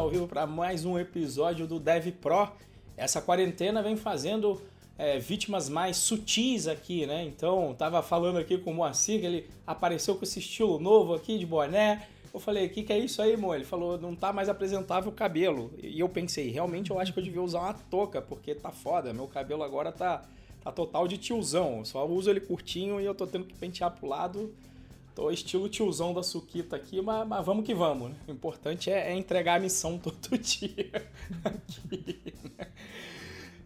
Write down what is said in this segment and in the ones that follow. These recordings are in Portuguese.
ao vivo para mais um episódio do Dev Pro. Essa quarentena vem fazendo é, vítimas mais sutis aqui, né? Então, tava falando aqui com o Moacir, que ele apareceu com esse estilo novo aqui de boné. Eu falei, o que, que é isso aí, mo? Ele falou, não tá mais apresentável o cabelo. E eu pensei, realmente eu acho que eu devia usar uma touca, porque tá foda. Meu cabelo agora tá, tá total de tiozão. Eu só uso ele curtinho e eu tô tendo que pentear pro lado. Tô estilo tiozão da Suquita aqui, mas, mas vamos que vamos. Né? O importante é, é, entregar a missão todo dia aqui. Né?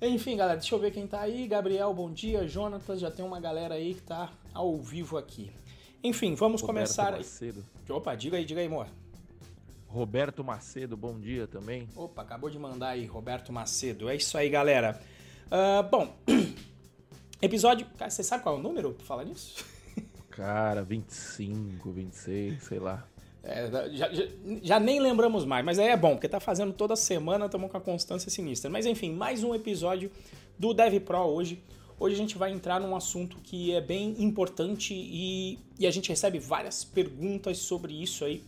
Enfim, galera, deixa eu ver quem tá aí. Gabriel, bom dia. Jonatas, já tem uma galera aí que tá ao vivo aqui. Enfim, vamos Roberto começar. Macedo. Opa, diga aí, diga aí, amor. Roberto Macedo, bom dia também. Opa, acabou de mandar aí, Roberto Macedo. É isso aí, galera. Uh, bom, episódio. Cara, você sabe qual é o número pra falar nisso? Cara, 25, 26, sei lá. É, já, já, já, nem lembramos mais, mas aí é bom, porque tá fazendo toda semana, estamos com a constância sinistra. Mas enfim, mais um episódio do Dev Pro hoje. Hoje a gente vai entrar num assunto que é bem importante e, e a gente recebe várias perguntas sobre isso aí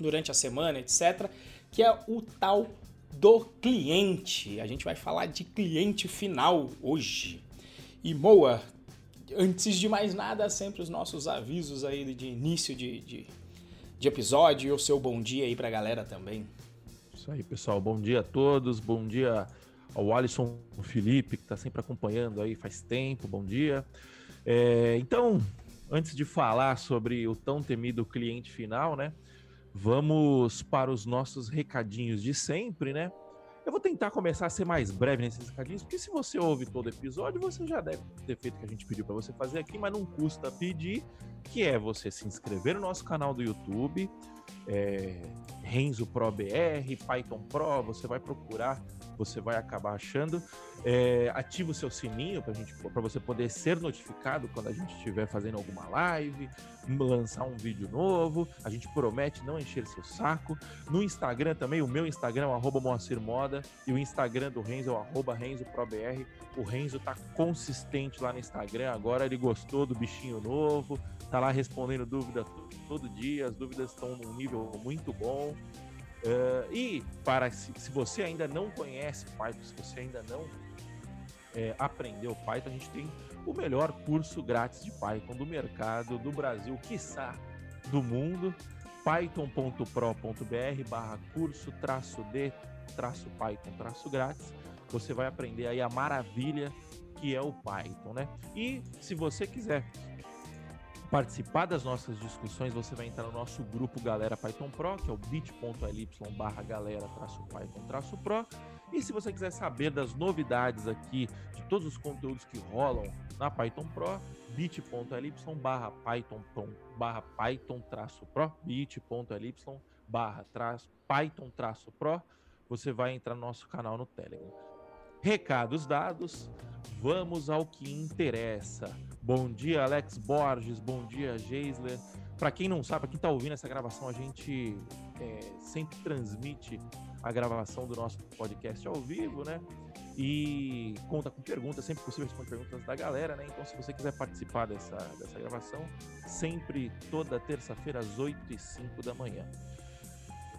durante a semana, etc. Que é o tal do cliente. A gente vai falar de cliente final hoje. E Moa, antes de mais nada, sempre os nossos avisos aí de início de, de de episódio e o seu bom dia aí pra galera também. Isso aí, pessoal. Bom dia a todos. Bom dia ao Alisson Felipe, que está sempre acompanhando aí faz tempo. Bom dia. É, então, antes de falar sobre o tão temido cliente final, né? Vamos para os nossos recadinhos de sempre, né? Eu vou tentar começar a ser mais breve nesses recadinhos, porque se você ouve todo episódio, você já deve ter feito o que a gente pediu para você fazer aqui, mas não custa pedir, que é você se inscrever no nosso canal do YouTube, é, Renzo Pro BR, Python Pro, você vai procurar, você vai acabar achando. É, ativa o seu sininho para você poder ser notificado quando a gente estiver fazendo alguma live, lançar um vídeo novo. A gente promete não encher seu saco. No Instagram também, o meu Instagram é o Moacir Moda e o Instagram do Renzo é o arroba RenzoProBR. O Renzo tá consistente lá no Instagram, agora ele gostou do bichinho novo, tá lá respondendo dúvida todo dia, as dúvidas estão num nível muito bom. Uh, e para se, se, você ainda não conhece Python, se você ainda não é, aprendeu Python, a gente tem o melhor curso grátis de Python do mercado, do Brasil, quiçá do mundo, python.pro.br barra curso traço de traço Python traço grátis. Você vai aprender aí a maravilha que é o Python, né? E se você quiser participar das nossas discussões, você vai entrar no nosso grupo Galera Python Pro, que é o bit.ly barra galera traço Python traço Pro. E se você quiser saber das novidades aqui, de todos os conteúdos que rolam na Python Pro, bit.ly barra Python, barra Python traço Pro, bit.ly barra Python traço Pro, você vai entrar no nosso canal no Telegram. Recados dados, vamos ao que interessa. Bom dia, Alex Borges. Bom dia, Geisler. Para quem não sabe, para quem está ouvindo essa gravação, a gente é, sempre transmite a gravação do nosso podcast ao vivo, né? E conta com perguntas, sempre possível responder perguntas da galera, né? Então, se você quiser participar dessa, dessa gravação, sempre toda terça-feira às 8 e 5 da manhã.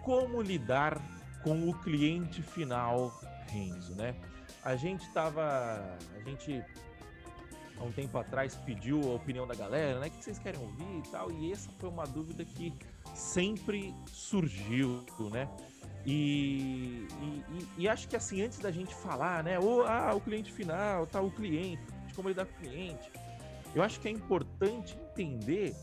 Como lidar com o cliente final Renzo, né? A gente estava, a gente há um tempo atrás pediu a opinião da galera, né? O que vocês querem ouvir e tal. E essa foi uma dúvida que sempre surgiu, né? E, e, e, acho que assim, antes da gente falar, né? O, ah, o cliente final, tá, o cliente, como lidar com o cliente, eu acho que é importante entender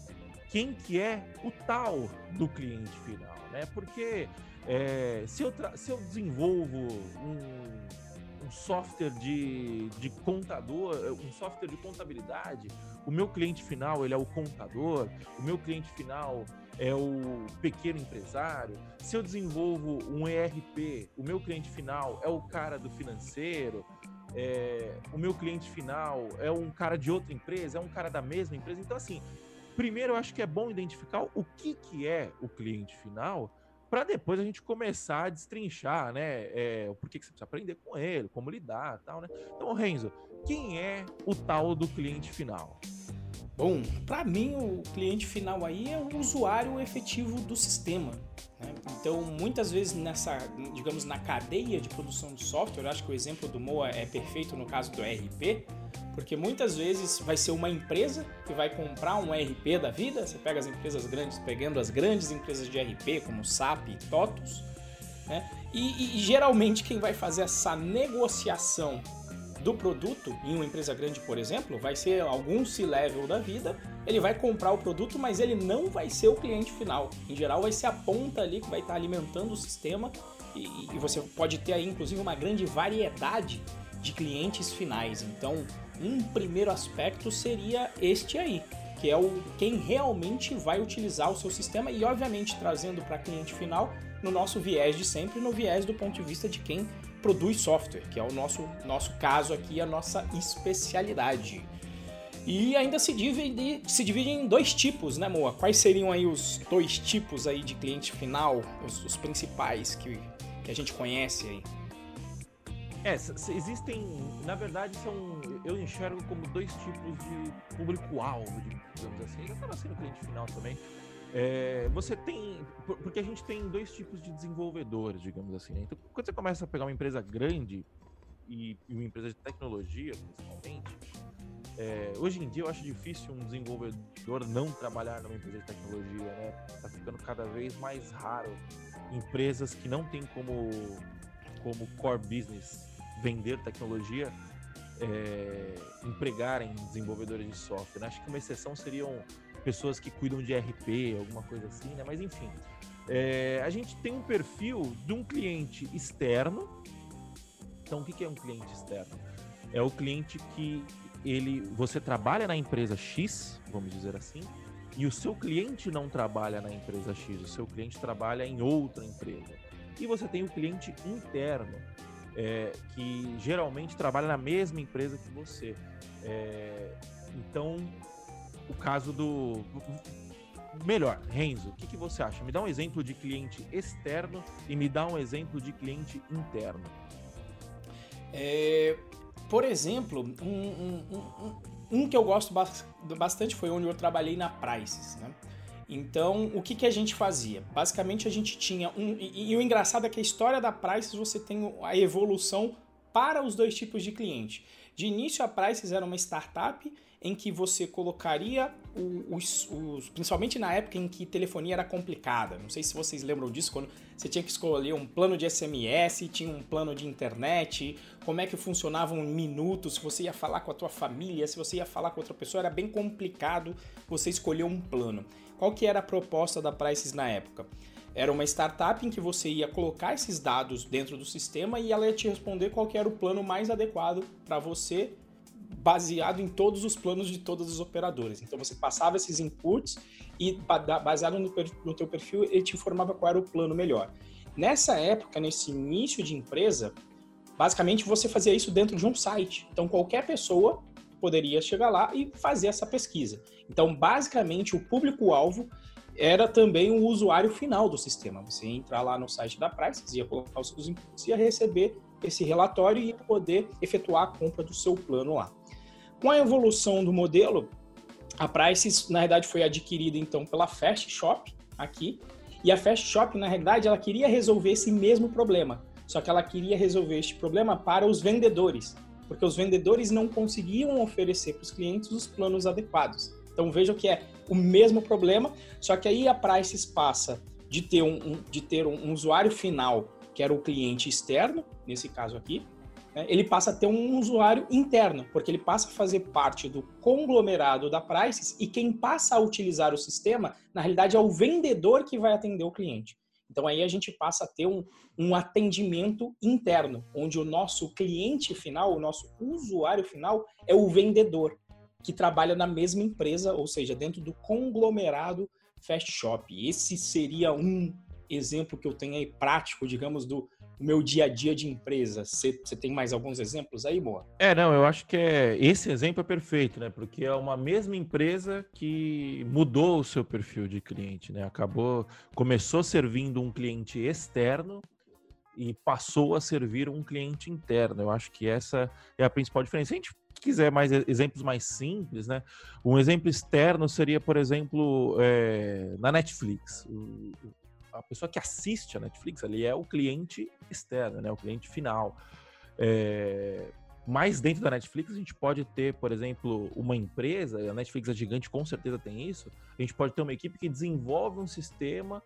quem que é o tal do cliente final, né? Porque é, se, eu se eu desenvolvo um um software de, de contador, um software de contabilidade, o meu cliente final ele é o contador, o meu cliente final é o pequeno empresário. Se eu desenvolvo um ERP, o meu cliente final é o cara do financeiro, é, o meu cliente final é um cara de outra empresa, é um cara da mesma empresa. Então, assim, primeiro eu acho que é bom identificar o que, que é o cliente final para depois a gente começar a destrinchar, né? É, porquê que você precisa aprender com ele, como lidar tal, né? Então, Renzo, quem é o tal do cliente final? Bom, para mim o cliente final aí é o usuário efetivo do sistema. Né? Então, muitas vezes nessa, digamos, na cadeia de produção de software, eu acho que o exemplo do Moa é perfeito no caso do ERP, porque muitas vezes vai ser uma empresa que vai comprar um ERP da vida. Você pega as empresas grandes, pegando as grandes empresas de ERP como SAP e TOTUS, né? E, e, e geralmente quem vai fazer essa negociação do produto em uma empresa grande, por exemplo, vai ser algum C-level da vida, ele vai comprar o produto, mas ele não vai ser o cliente final. Em geral, vai ser a ponta ali que vai estar alimentando o sistema e, e você pode ter aí, inclusive, uma grande variedade de clientes finais. Então, um primeiro aspecto seria este aí, que é o quem realmente vai utilizar o seu sistema e, obviamente, trazendo para cliente final no nosso viés de sempre, no viés do ponto de vista de quem produz software, que é o nosso, nosso caso aqui, a nossa especialidade. E ainda se divide, se divide em dois tipos, né, Moa? Quais seriam aí os dois tipos aí de cliente final, os, os principais que, que a gente conhece aí? É, existem, na verdade, são, eu enxergo como dois tipos de público-alvo, digamos assim. Acaba sendo cliente final também. É, você tem. Porque a gente tem dois tipos de desenvolvedores, digamos assim. Né? Então, quando você começa a pegar uma empresa grande e, e uma empresa de tecnologia, principalmente, é, hoje em dia eu acho difícil um desenvolvedor não trabalhar numa empresa de tecnologia, né? Tá ficando cada vez mais raro empresas que não têm como, como core business vender tecnologia é, empregarem desenvolvedores de software. Né? Acho que uma exceção seriam pessoas que cuidam de RP, alguma coisa assim, né? Mas enfim, é, a gente tem um perfil de um cliente externo. Então, o que é um cliente externo? É o cliente que ele, você trabalha na empresa X, vamos dizer assim, e o seu cliente não trabalha na empresa X, o seu cliente trabalha em outra empresa. E você tem o cliente interno, é, que geralmente trabalha na mesma empresa que você. É, então, o caso do. Melhor, Renzo, o que, que você acha? Me dá um exemplo de cliente externo e me dá um exemplo de cliente interno. É, por exemplo, um, um, um, um, que eu gosto bastante foi onde eu trabalhei na Prices, né? Então, o que, que a gente fazia? Basicamente, a gente tinha um. E, e, o engraçado é que a história da Prices você tem a evolução para os dois tipos de cliente. De início, a Prices era uma startup em que você colocaria os, os, principalmente na época em que telefonia era complicada. Não sei se vocês lembram disso, quando você tinha que escolher um plano de SMS, tinha um plano de internet, como é que funcionavam minutos, se você ia falar com a tua família, se você ia falar com outra pessoa, era bem complicado você escolher um plano. Qual que era a proposta da Prices na época? Era uma startup em que você ia colocar esses dados dentro do sistema e ela ia te responder qual era o plano mais adequado para você baseado em todos os planos de todas as operadoras. Então você passava esses inputs e baseado no, no teu perfil ele te informava qual era o plano melhor. Nessa época, nesse início de empresa, basicamente você fazia isso dentro de um site. Então qualquer pessoa poderia chegar lá e fazer essa pesquisa. Então basicamente o público-alvo era também o usuário final do sistema. Você ia entrar lá no site da Prices, ia colocar os seus inputs ia receber esse relatório e poder efetuar a compra do seu plano lá. Com a evolução do modelo, a Prices, na verdade, foi adquirida então pela Fast Shop aqui, e a Fast Shop, na realidade, ela queria resolver esse mesmo problema, só que ela queria resolver este problema para os vendedores, porque os vendedores não conseguiam oferecer para os clientes os planos adequados. Então vejam que é o mesmo problema, só que aí a Prices passa de ter um, um de ter um usuário final que era o cliente externo, nesse caso aqui, né, ele passa a ter um usuário interno, porque ele passa a fazer parte do conglomerado da Prices e quem passa a utilizar o sistema, na realidade, é o vendedor que vai atender o cliente. Então aí a gente passa a ter um, um atendimento interno, onde o nosso cliente final, o nosso usuário final, é o vendedor, que trabalha na mesma empresa, ou seja, dentro do conglomerado Fast Shop. Esse seria um exemplo que eu tenho aí prático, digamos, do meu dia a dia de empresa. Você tem mais alguns exemplos aí, Boa? É, não, eu acho que é, esse exemplo é perfeito, né? Porque é uma mesma empresa que mudou o seu perfil de cliente, né? Acabou, começou servindo um cliente externo e passou a servir um cliente interno. Eu acho que essa é a principal diferença. Se a gente quiser mais exemplos mais simples, né? Um exemplo externo seria, por exemplo, é, na Netflix. A pessoa que assiste a Netflix ali é o cliente externo, né? O cliente final. É, mas dentro da Netflix a gente pode ter, por exemplo, uma empresa, a Netflix é gigante, com certeza tem isso. A gente pode ter uma equipe que desenvolve um sistema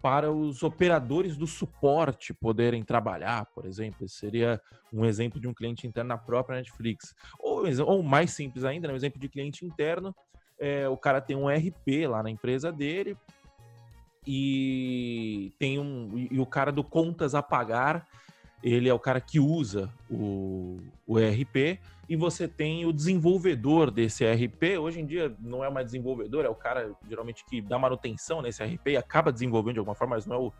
para os operadores do suporte poderem trabalhar, por exemplo. Esse seria um exemplo de um cliente interno na própria Netflix. Ou, ou mais simples ainda, né? um exemplo de cliente interno, é, o cara tem um RP lá na empresa dele e tem um e o cara do contas a pagar ele é o cara que usa o, o ERP e você tem o desenvolvedor desse ERP. Hoje em dia não é mais desenvolvedor, é o cara geralmente que dá manutenção nesse ERP e acaba desenvolvendo de alguma forma, mas não é o,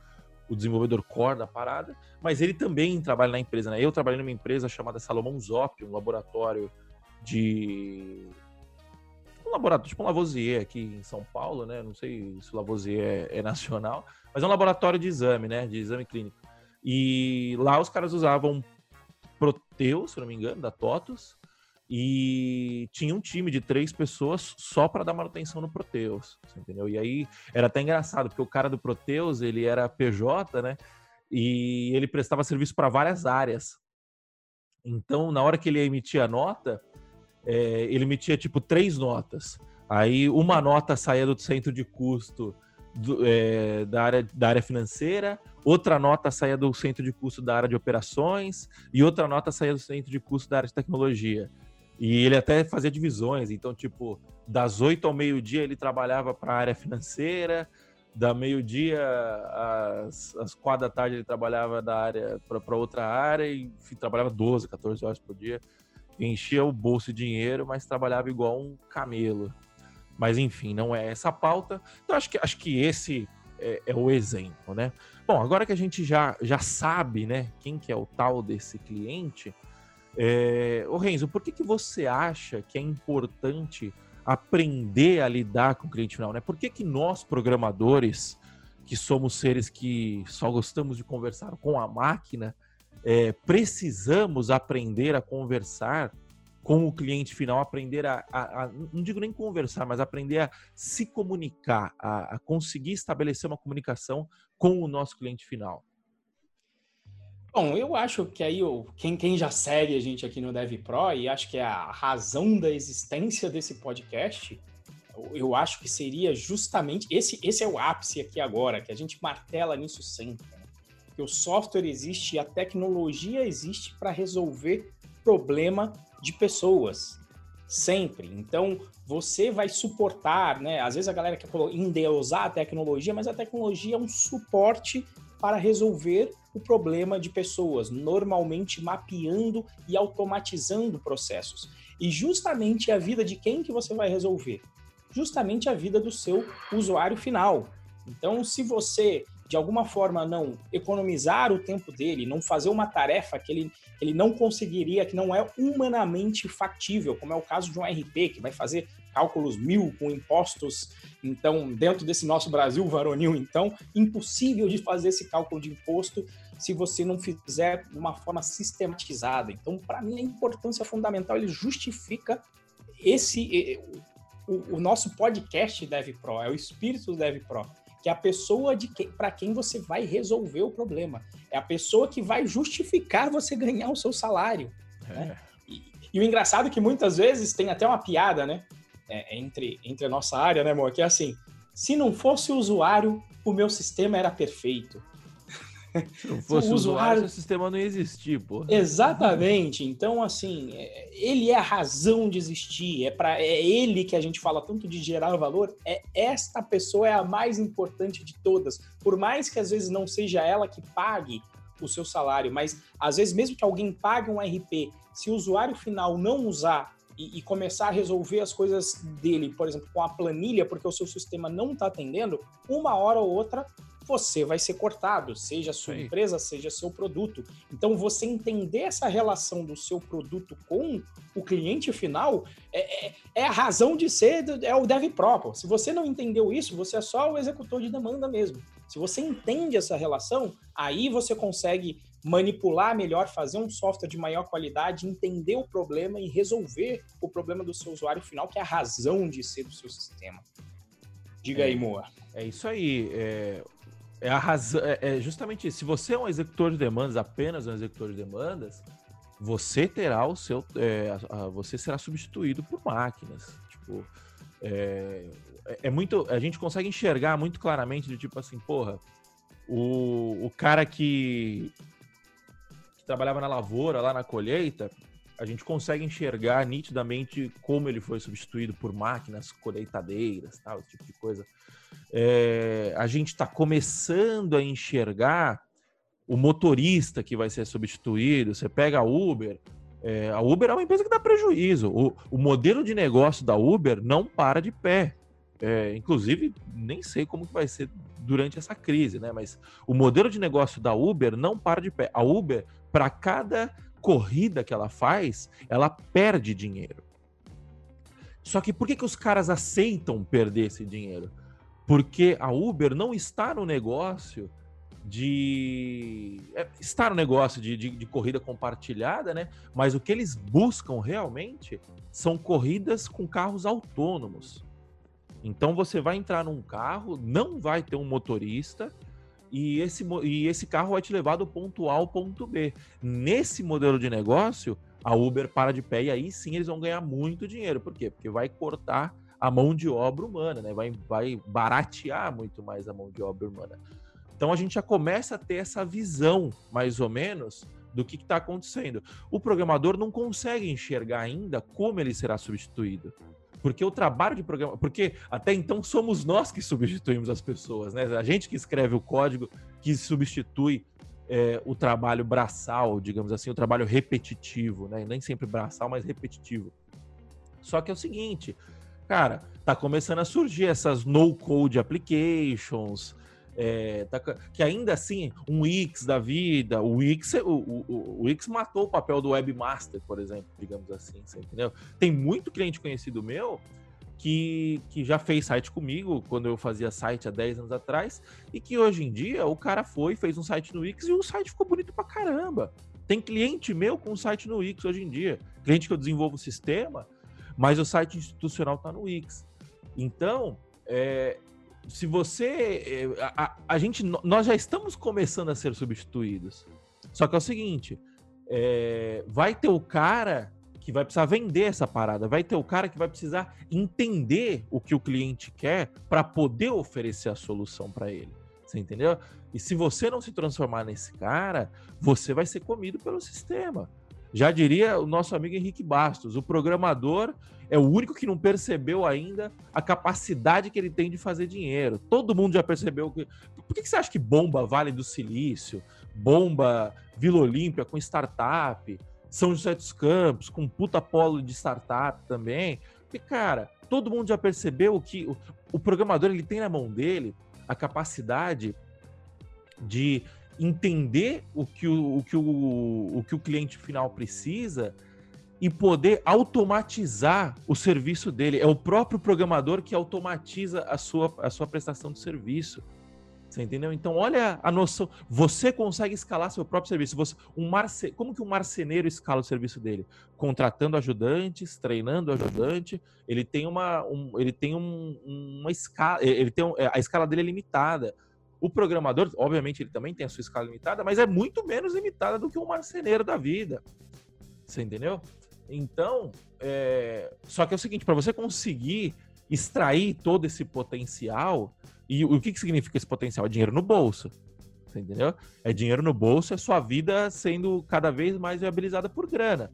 o desenvolvedor core da parada. Mas ele também trabalha na empresa, né? Eu trabalhei numa empresa chamada Salomão Zop, um laboratório de laboratório, tipo um Lavoisier aqui em São Paulo, né? Não sei se o Lavoisier é, é nacional, mas é um laboratório de exame, né? De exame clínico. E lá os caras usavam Proteus, se não me engano, da TOTUS, e tinha um time de três pessoas só para dar manutenção no Proteus, entendeu? E aí era até engraçado, porque o cara do Proteus, ele era PJ, né? E ele prestava serviço para várias áreas. Então, na hora que ele emitia a nota, é, ele emitia tipo três notas. Aí uma nota saía do centro de custo do, é, da, área, da área financeira, outra nota saía do centro de custo da área de operações e outra nota saía do centro de custo da área de tecnologia. E ele até fazia divisões, então, tipo, das oito ao meio-dia ele trabalhava para a área financeira, da meio-dia às, quatro da tarde ele trabalhava da área para outra área e enfim, trabalhava 12, 14 horas por dia. Enchia o bolso de dinheiro, mas trabalhava igual um camelo. Mas enfim, não é essa a pauta. Então acho que, acho que esse é, é, o exemplo, né? Bom, agora que a gente já, já sabe, né, quem que é o tal desse cliente, é... Renzo, por que, que você acha que é importante aprender a lidar com o cliente final, né? Por que, que nós, programadores, que somos seres que só gostamos de conversar com a máquina, é, precisamos aprender a conversar com o cliente final, aprender a, a, a, não digo nem conversar, mas aprender a se comunicar, a, a, conseguir estabelecer uma comunicação com o nosso cliente final? Bom, eu acho que aí quem, quem já segue a gente aqui no DevPro e acho que é a razão da existência desse podcast, eu acho que seria justamente esse, esse é o ápice aqui agora, que a gente martela nisso sempre. Né? Que o software existe e a tecnologia existe para resolver problema de pessoas, sempre. Então, você vai suportar, né? Às vezes a galera quer endeusar a tecnologia, mas a tecnologia é um suporte para resolver o problema de pessoas, normalmente mapeando e automatizando processos. E justamente a vida de quem que você vai resolver? Justamente a vida do seu usuário final. Então, se você de alguma forma não economizar o tempo dele, não fazer uma tarefa que ele, ele não conseguiria, que não é humanamente factível, como é o caso de um RP, que vai fazer cálculos mil com impostos, então, dentro desse nosso Brasil varonil, então, impossível de fazer esse cálculo de imposto se você não fizer de uma forma sistematizada. Então, para mim, a importância fundamental, ele justifica esse... O, o nosso podcast DevPro, é o espírito do DevPro que é a pessoa de que, para quem você vai resolver o problema. É a pessoa que vai justificar você ganhar o seu salário. É. Né? E, e, o engraçado é que muitas vezes tem até uma piada, né? É, entre, entre a nossa área, né, amor? Que é assim: se não fosse o usuário, o meu sistema era perfeito. Se não fosse o usuário, o sistema não ia existir, pô. Exatamente. Então, assim, é, ele é a razão de existir. É para é ele que a gente fala tanto de gerar valor. É esta pessoa é a mais importante de todas. Por mais que às vezes não seja ela que pague o seu salário, mas às vezes mesmo que alguém pague um RP, se o usuário final não usar e, e começar a resolver as coisas dele, por exemplo, com a planilha, porque o seu sistema não está atendendo, uma hora ou outra você vai ser cortado, seja a sua Sim. empresa, seja seu produto. Então, você entender essa relação do seu produto com o cliente final é, é, é a razão de ser, é o dev próprio. Se você não entendeu isso, você é só o executor de demanda mesmo. Se você entende essa relação, aí você consegue manipular melhor, fazer um software de maior qualidade, entender o problema e resolver o problema do seu usuário final, que é a razão de ser do seu sistema. Diga é, aí, Moa. É isso aí. É, é a razão. É, é, justamente isso. Se você é um executor de demandas, apenas um executor de demandas, você terá o seu. É, a, você será substituído por máquinas. Tipo. É, é muito. A gente consegue enxergar muito claramente de tipo assim, porra, o, o cara que, que trabalhava na lavoura, lá na colheita, a gente consegue enxergar nitidamente como ele foi substituído por máquinas colheitadeiras, tal, esse tipo de coisa. É, a gente está começando a enxergar o motorista que vai ser substituído. Você pega a Uber, é, a Uber é uma empresa que dá prejuízo. O, o modelo de negócio da Uber não para de pé. É, inclusive, nem sei como que vai ser durante essa crise, né? Mas o modelo de negócio da Uber não para de pé. A Uber, para cada corrida que ela faz, ela perde dinheiro. Só que por que, que os caras aceitam perder esse dinheiro? Porque a Uber não está no negócio de. É, está no negócio de, de, de, corrida compartilhada, né? Mas o que eles buscam realmente são corridas com carros autônomos. Então você vai entrar num carro, não vai ter um motorista, e esse, e esse carro vai te levar do ponto A ao ponto B. Nesse modelo de negócio, a Uber para de pé e aí sim eles vão ganhar muito dinheiro. Por quê? Porque vai cortar a mão de obra humana, né? Vai, vai baratear muito mais a mão de obra humana. Então a gente já começa a ter essa visão, mais ou menos, do que está acontecendo. O programador não consegue enxergar ainda como ele será substituído. Porque o trabalho de programa. Porque até então somos nós que substituímos as pessoas, né? A gente que escreve o código que substitui é, o trabalho braçal, digamos assim, o trabalho repetitivo, né? Nem sempre braçal, mas repetitivo. Só que é o seguinte, cara, tá começando a surgir essas no-code applications, é, tá, que ainda assim, um Wix da vida, o Wix, o, o, o Wix matou o papel do webmaster, por exemplo, digamos assim, entendeu? Tem muito cliente conhecido meu que, que já fez site comigo quando eu fazia site há 10 anos atrás, e que hoje em dia o cara foi, fez um site no Wix e o site ficou bonito pra caramba. Tem cliente meu com site no Wix hoje em dia. Cliente que eu desenvolvo o sistema, mas o site institucional tá no Wix. Então, é, se você. Eh, a, a, gente. Nós já estamos começando a ser substituídos. Só que é o seguinte: é, vai ter o cara que vai precisar vender essa parada, vai ter o cara que vai precisar entender o que o cliente quer para poder oferecer a solução para ele. Você entendeu? E se você não se transformar nesse cara, você vai ser comido pelo sistema. Já diria o nosso amigo Henrique Bastos, o programador é o único que não percebeu ainda a capacidade que ele tem de fazer dinheiro. Todo mundo já percebeu que. Por que você acha que bomba Vale do Silício, bomba Vila Olímpia com startup, São José dos Campos com puta polo de startup também? Porque, cara, todo mundo já percebeu que o, o programador ele tem na mão dele a capacidade de entender o que o, o, que o, o que o cliente final precisa e poder automatizar o serviço dele. É o próprio programador que automatiza a sua, a sua prestação de serviço. Você entendeu? Então, olha a noção. Você consegue escalar seu próprio serviço. Você, um marce, como que um marceneiro escala o serviço dele? Contratando ajudantes, treinando ajudante. Ele tem uma, um, ele tem um, uma escala. Ele tem um, a escala dele é limitada. O programador, obviamente, ele também tem a sua escala limitada, mas é muito menos limitada do que um marceneiro da vida. Você entendeu? Então, é... só que é o seguinte, para você conseguir extrair todo esse potencial, e o que, que significa esse potencial? É dinheiro no bolso. Você entendeu? É dinheiro no bolso, é sua vida sendo cada vez mais viabilizada por grana.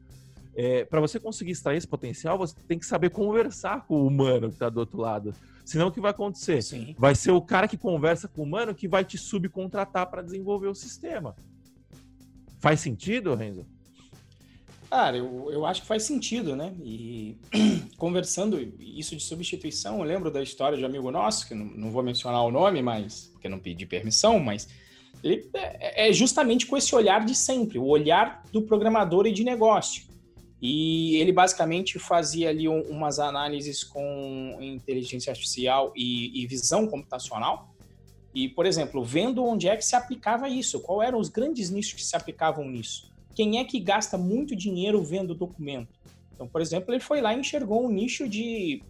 É, para você conseguir extrair esse potencial, você tem que saber conversar com o humano que está do outro lado. Senão o que vai acontecer? Sim. Vai ser o cara que conversa com o humano que vai te subcontratar para desenvolver o sistema. Faz sentido, Renzo? Cara, eu, eu acho que faz sentido, né? E conversando isso de substituição, eu lembro da história de um amigo nosso, que não, não vou mencionar o nome, mas porque não pedi permissão, mas ele é, é justamente com esse olhar de sempre, o olhar do programador e de negócio. E ele basicamente fazia ali um, umas análises com inteligência artificial e, e, visão computacional. E, por exemplo, vendo onde é que se aplicava isso, qual eram os grandes nichos que se aplicavam nisso. Quem é que gasta muito dinheiro vendo documento? Então, por exemplo, ele foi lá e enxergou um nicho de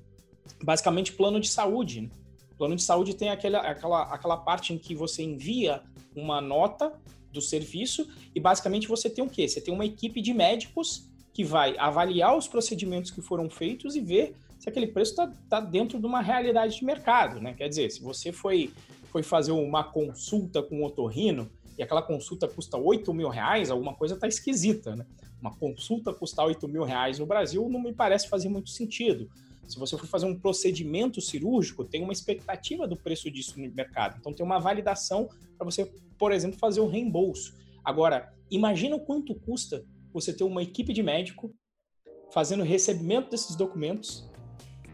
basicamente plano de saúde. Né? Plano de saúde tem aquela, aquela, aquela parte em que você envia uma nota do serviço e basicamente você tem o quê? Você tem uma equipe de médicos que vai avaliar os procedimentos que foram feitos e ver se aquele preço está tá dentro de uma realidade de mercado, né? Quer dizer, se você foi, foi fazer uma consulta com o otorrino e aquela consulta custa 8 mil reais, alguma coisa está esquisita, né? Uma consulta custar 8 mil reais no Brasil não me parece fazer muito sentido. Se você for fazer um procedimento cirúrgico, tem uma expectativa do preço disso no mercado. Então tem uma validação para você, por exemplo, fazer o reembolso. Agora, imagina o quanto custa você ter uma equipe de médico fazendo recebimento desses documentos.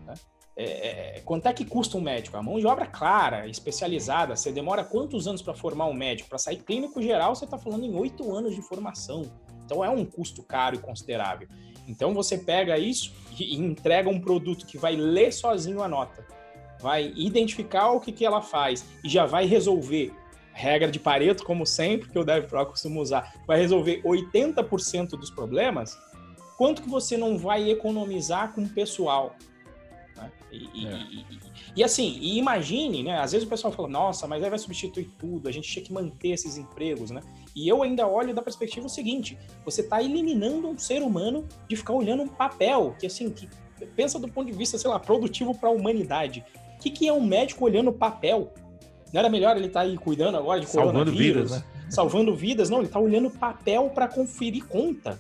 Né? É, é, quanto é que custa um médico? A mão de obra clara, especializada. Você demora quantos anos para formar um médico? Para sair clínico geral, você está falando em oito anos de formação. Então é um custo caro e considerável. Então você pega isso e entrega um produto que vai ler sozinho a nota, vai identificar o que, que ela faz e já vai resolver regra de Pareto, como sempre, que o DevPro costuma usar, vai resolver 80% dos problemas, quanto que você não vai economizar com o pessoal? Né? E, é. e, e, e, assim, imagine, né? Às vezes o pessoal fala, nossa, mas aí vai substituir tudo, a gente tinha que manter esses empregos, né? E eu ainda olho da perspectiva seguinte: você está eliminando um ser humano de ficar olhando um papel, que assim, que pensa do ponto de vista, sei lá, produtivo para a humanidade. O que, que é um médico olhando papel? Não era melhor ele estar tá aí cuidando agora de salvando vidas, né? Salvando vidas, não, ele está olhando papel para conferir conta.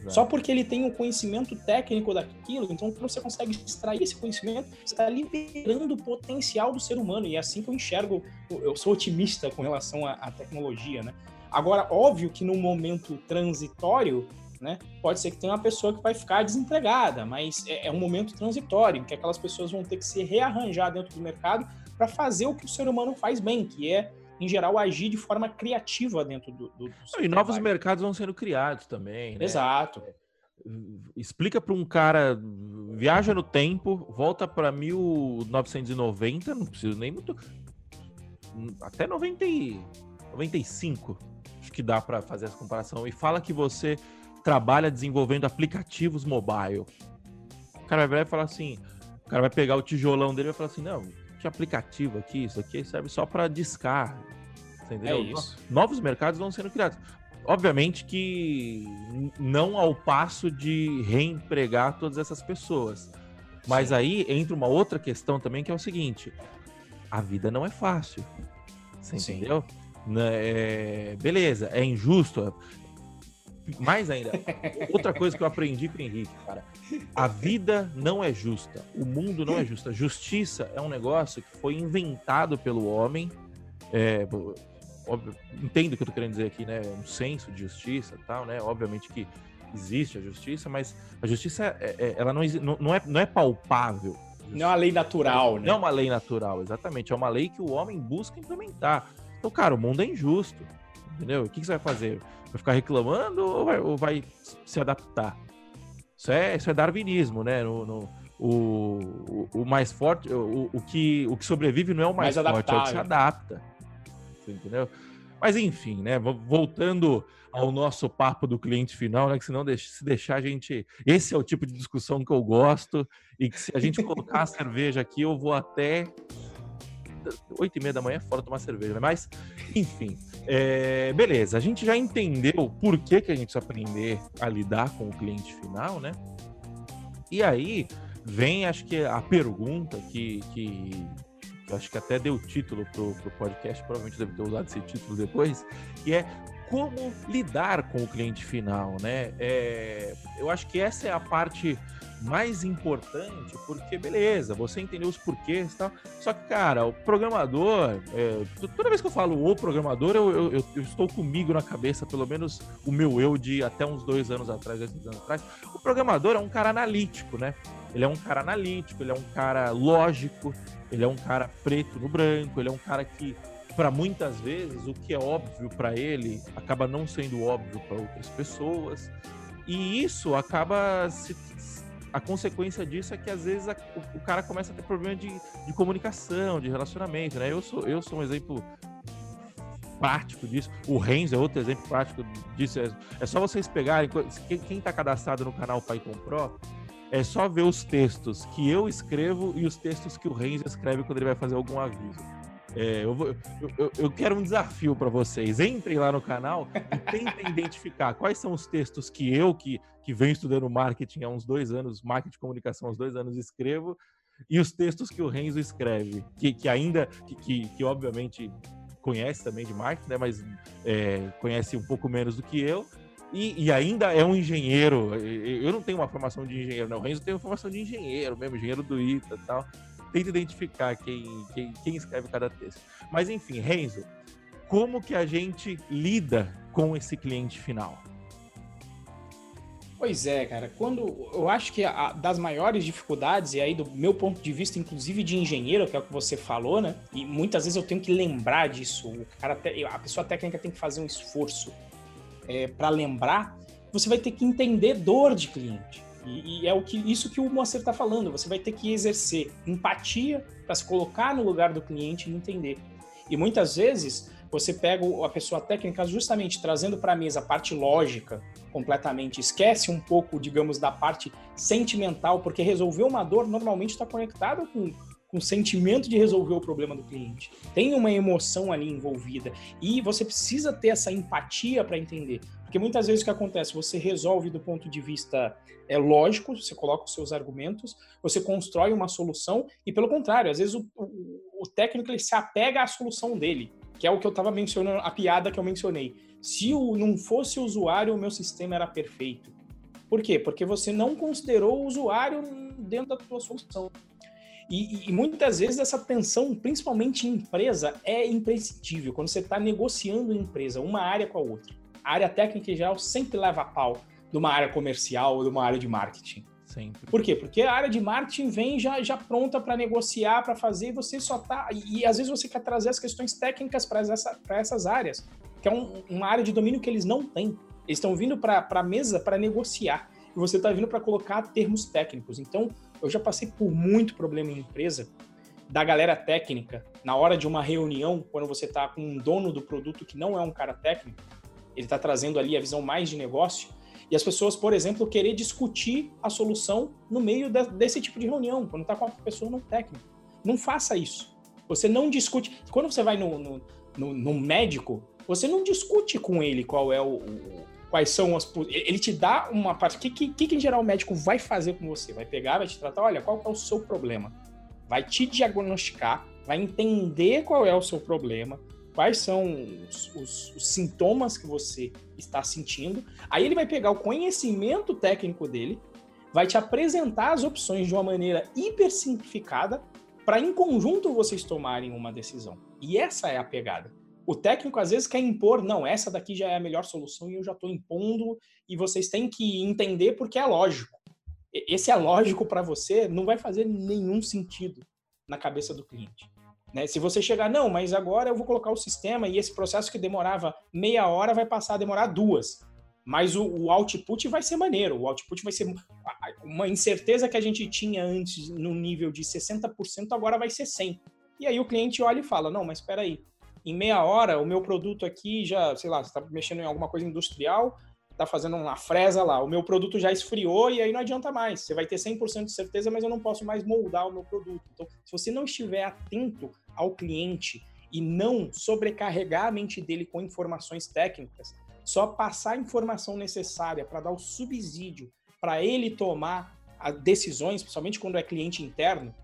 Exato. Só porque ele tem um conhecimento técnico daquilo, então quando você consegue extrair esse conhecimento, você está liberando o potencial do ser humano. E é assim que eu enxergo, eu sou otimista com relação à, à tecnologia, né? Agora, óbvio que no momento transitório, né, pode ser que tenha uma pessoa que vai ficar desempregada, mas é, é um momento transitório, que aquelas pessoas vão ter que se rearranjar dentro do mercado para fazer o que o ser humano faz bem, que é, em geral, agir de forma criativa dentro do. do, do e novos mercados vão sendo criados também. Né? Exato. Explica para um cara, viaja no tempo, volta para 1990, não preciso nem muito. Até 90 e, 95, acho que dá para fazer essa comparação. E fala que você trabalha desenvolvendo aplicativos mobile. O cara vai falar assim: o cara vai pegar o tijolão dele e vai falar assim: não, que aplicativo aqui, isso aqui serve só para discar. Entendeu? É isso. Novos mercados vão sendo criados. Obviamente que não ao passo de reempregar todas essas pessoas. Mas Sim. aí entra uma outra questão também que é o seguinte: a vida não é fácil. Você Sim. entendeu? Né, é, beleza, é injusto. Mais ainda, outra coisa que eu aprendi com o Henrique, cara. A vida não é justa. O mundo não é justo. A justiça é um negócio que foi inventado pelo homem. É, óbvio, entendo o que eu tô querendo dizer aqui, né? Um senso de justiça tal, né? Obviamente que existe a justiça, mas a justiça é, é, ela não, não, é, não é palpável. Não é uma lei natural, né? Não é uma lei natural, exatamente. É uma lei que o homem busca implementar. Então, cara, o mundo é injusto. Entendeu? O que, que você vai fazer? Vai ficar reclamando ou vai, ou vai se adaptar? Isso é, isso é darwinismo, né? No, no o, o, o, mais forte, o, o, que, o que sobrevive não é o mais, mais forte, é o que se adapta. Entendeu? Mas enfim, né? Voltando ao nosso papo do cliente final, né? Que se não se deixar a gente. Esse é o tipo de discussão que eu gosto. E que se a gente colocar a cerveja aqui, eu vou até oito e meia da manhã fora tomar cerveja, né? Mas, enfim. É, beleza, a gente já entendeu por que, que a gente precisa aprender a lidar com o cliente final, né? E aí vem, acho que a pergunta que, que, que acho que até deu título pro, pro podcast, provavelmente deve ter usado esse título depois, que é como lidar com o cliente final, né? É, eu acho que essa é a parte mais importante, porque beleza, você entendeu os porquês e tal. Só que, cara, o programador, é, toda vez que eu falo o programador, eu, eu, eu, estou comigo na cabeça, pelo menos o meu eu de até uns dois anos atrás, dois anos atrás. O programador é um cara analítico, né? Ele é um cara analítico, ele é um cara lógico, ele é um cara preto no branco, ele é um cara que para muitas vezes o que é óbvio para ele acaba não sendo óbvio para outras pessoas. E isso acaba se, a consequência disso é que às vezes a, o, o, cara começa a ter problema de, de comunicação, de relacionamento, né? Eu sou, eu sou um exemplo prático disso. O Renzo é outro exemplo prático disso. É, é só vocês pegarem, quem está cadastrado no canal Python Pro, é só ver os textos que eu escrevo e os textos que o Renzo escreve quando ele vai fazer algum aviso. É, eu, vou, eu, eu, quero um desafio para vocês. Entrem lá no canal e tentem identificar quais são os textos que eu, que, que venho estudando marketing há uns dois anos, marketing e comunicação há uns dois anos, escrevo, e os textos que o Renzo escreve, que, que ainda, que, que, que obviamente conhece também de marketing, né, mas é, conhece um pouco menos do que eu, e, e, ainda é um engenheiro. Eu não tenho uma formação de engenheiro, não. O Renzo tem uma formação de engenheiro mesmo, engenheiro do ITA e tal. Tenta identificar quem, quem, quem escreve cada texto. Mas enfim, Renzo, como que a gente lida com esse cliente final? Pois é, cara. Quando eu acho que a, das maiores dificuldades, e aí do meu ponto de vista, inclusive de engenheiro, que é o que você falou, né? E muitas vezes eu tenho que lembrar disso. O cara, a pessoa técnica tem que fazer um esforço é, para lembrar. Você vai ter que entender dor de cliente. E, e, é o que isso que o Moacir está falando. Você vai ter que exercer empatia para se colocar no lugar do cliente e entender. E muitas vezes você pega a pessoa técnica justamente trazendo para a mesa a parte lógica completamente, esquece um pouco, digamos, da parte sentimental, porque resolver uma dor normalmente está conectado com com sentimento de resolver o problema do cliente. Tem uma emoção ali envolvida e você precisa ter essa empatia para entender. Porque muitas vezes o que acontece, você resolve do ponto de vista é lógico, você coloca os seus argumentos, você constrói uma solução e pelo contrário, às vezes o, o, o técnico ele se apega à solução dele, que é o que eu estava mencionando, a piada que eu mencionei. Se o, não fosse o usuário, o meu sistema era perfeito. Por quê? Porque você não considerou o usuário dentro da sua solução. E, e, muitas vezes essa tensão, principalmente em empresa, é imprescindível quando você está negociando em empresa, uma área com a outra. A área técnica em geral sempre leva a pau de uma área comercial ou de uma área de marketing. Sempre. Por quê? Porque a área de marketing vem já, já pronta para negociar, para fazer, e você só tá. E, e, às vezes você quer trazer as questões técnicas para essa, essas áreas, que é um, uma área de domínio que eles não têm. Eles estão vindo para a mesa para negociar. E você está vindo para colocar termos técnicos. Então, eu já passei por muito problema em empresa da galera técnica, na hora de uma reunião, quando você está com um dono do produto que não é um cara técnico, ele está trazendo ali a visão mais de negócio, e as pessoas, por exemplo, querer discutir a solução no meio de, desse tipo de reunião, quando está com uma pessoa não técnica. Não faça isso. Você não discute. Quando você vai no, no, no, no médico, você não discute com ele qual é o, quais são as. Ele te dá uma parte. O que, que, que, em geral o médico vai fazer com você? Vai pegar, vai te tratar, olha, qual é o seu problema? Vai te diagnosticar, vai entender qual é o seu problema, quais são os, os, os sintomas que você está sentindo. Aí ele vai pegar o conhecimento técnico dele, vai te apresentar as opções de uma maneira hiper simplificada para em conjunto vocês tomarem uma decisão. E essa é a pegada. O técnico às vezes quer impor, não, essa daqui já é a melhor solução e eu já estou impondo e vocês têm que entender porque é lógico. Esse é lógico para você não vai fazer nenhum sentido na cabeça do cliente. Né? Se você chegar, não, mas agora eu vou colocar o sistema e esse processo que demorava meia hora vai passar a demorar duas. Mas o, o output vai ser maneiro, o output vai ser uma incerteza que a gente tinha antes no nível de 60%, agora vai ser 100%. E aí o cliente olha e fala, não, mas espera aí, em meia hora o meu produto aqui já, sei lá, você está mexendo em alguma coisa industrial, está fazendo uma fresa lá, o meu produto já esfriou e aí não adianta mais. Você vai ter 100% de certeza, mas eu não posso mais moldar o meu produto. Então, se você não estiver atento ao cliente e não sobrecarregar a mente dele com informações técnicas, só passar a informação necessária para dar o subsídio para ele tomar decisões, principalmente quando é cliente interno,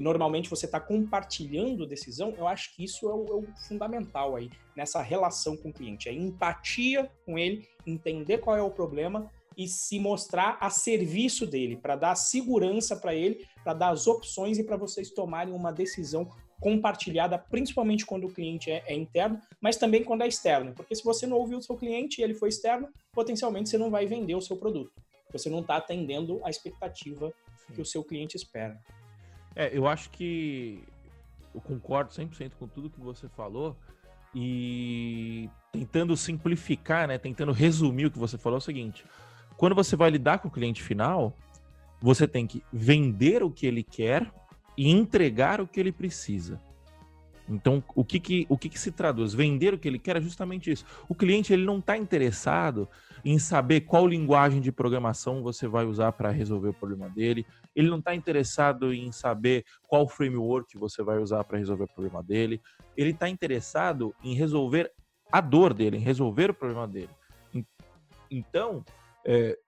e normalmente você está compartilhando decisão, eu acho que isso é o, é o, fundamental aí, nessa relação com o cliente. É empatia com ele, entender qual é o problema e se mostrar a serviço dele, para dar segurança para ele, para dar as opções e para vocês tomarem uma decisão compartilhada, principalmente quando o cliente é, é, interno, mas também quando é externo. Porque se você não ouviu o seu cliente e ele foi externo, potencialmente você não vai vender o seu produto. Você não está atendendo a expectativa Sim. que o seu cliente espera. É, eu acho que eu concordo 100% com tudo que você falou e tentando simplificar, né, tentando resumir o que você falou é o seguinte: quando você vai lidar com o cliente final, você tem que vender o que ele quer e entregar o que ele precisa. Então, o que que, o que que se traduz? Vender o que ele quer é justamente isso. O cliente ele não está interessado em saber qual linguagem de programação você vai usar para resolver o problema dele. Ele não está interessado em saber qual framework você vai usar para resolver o problema dele. Ele está interessado em resolver a dor dele, em resolver o problema dele. Então, é,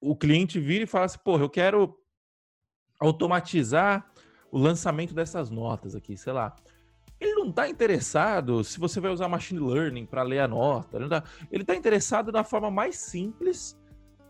o cliente vira e fala assim: porra, eu quero automatizar o lançamento dessas notas aqui, sei lá. Ele não está interessado se você vai usar machine learning para ler a nota. Ele está tá interessado na forma mais simples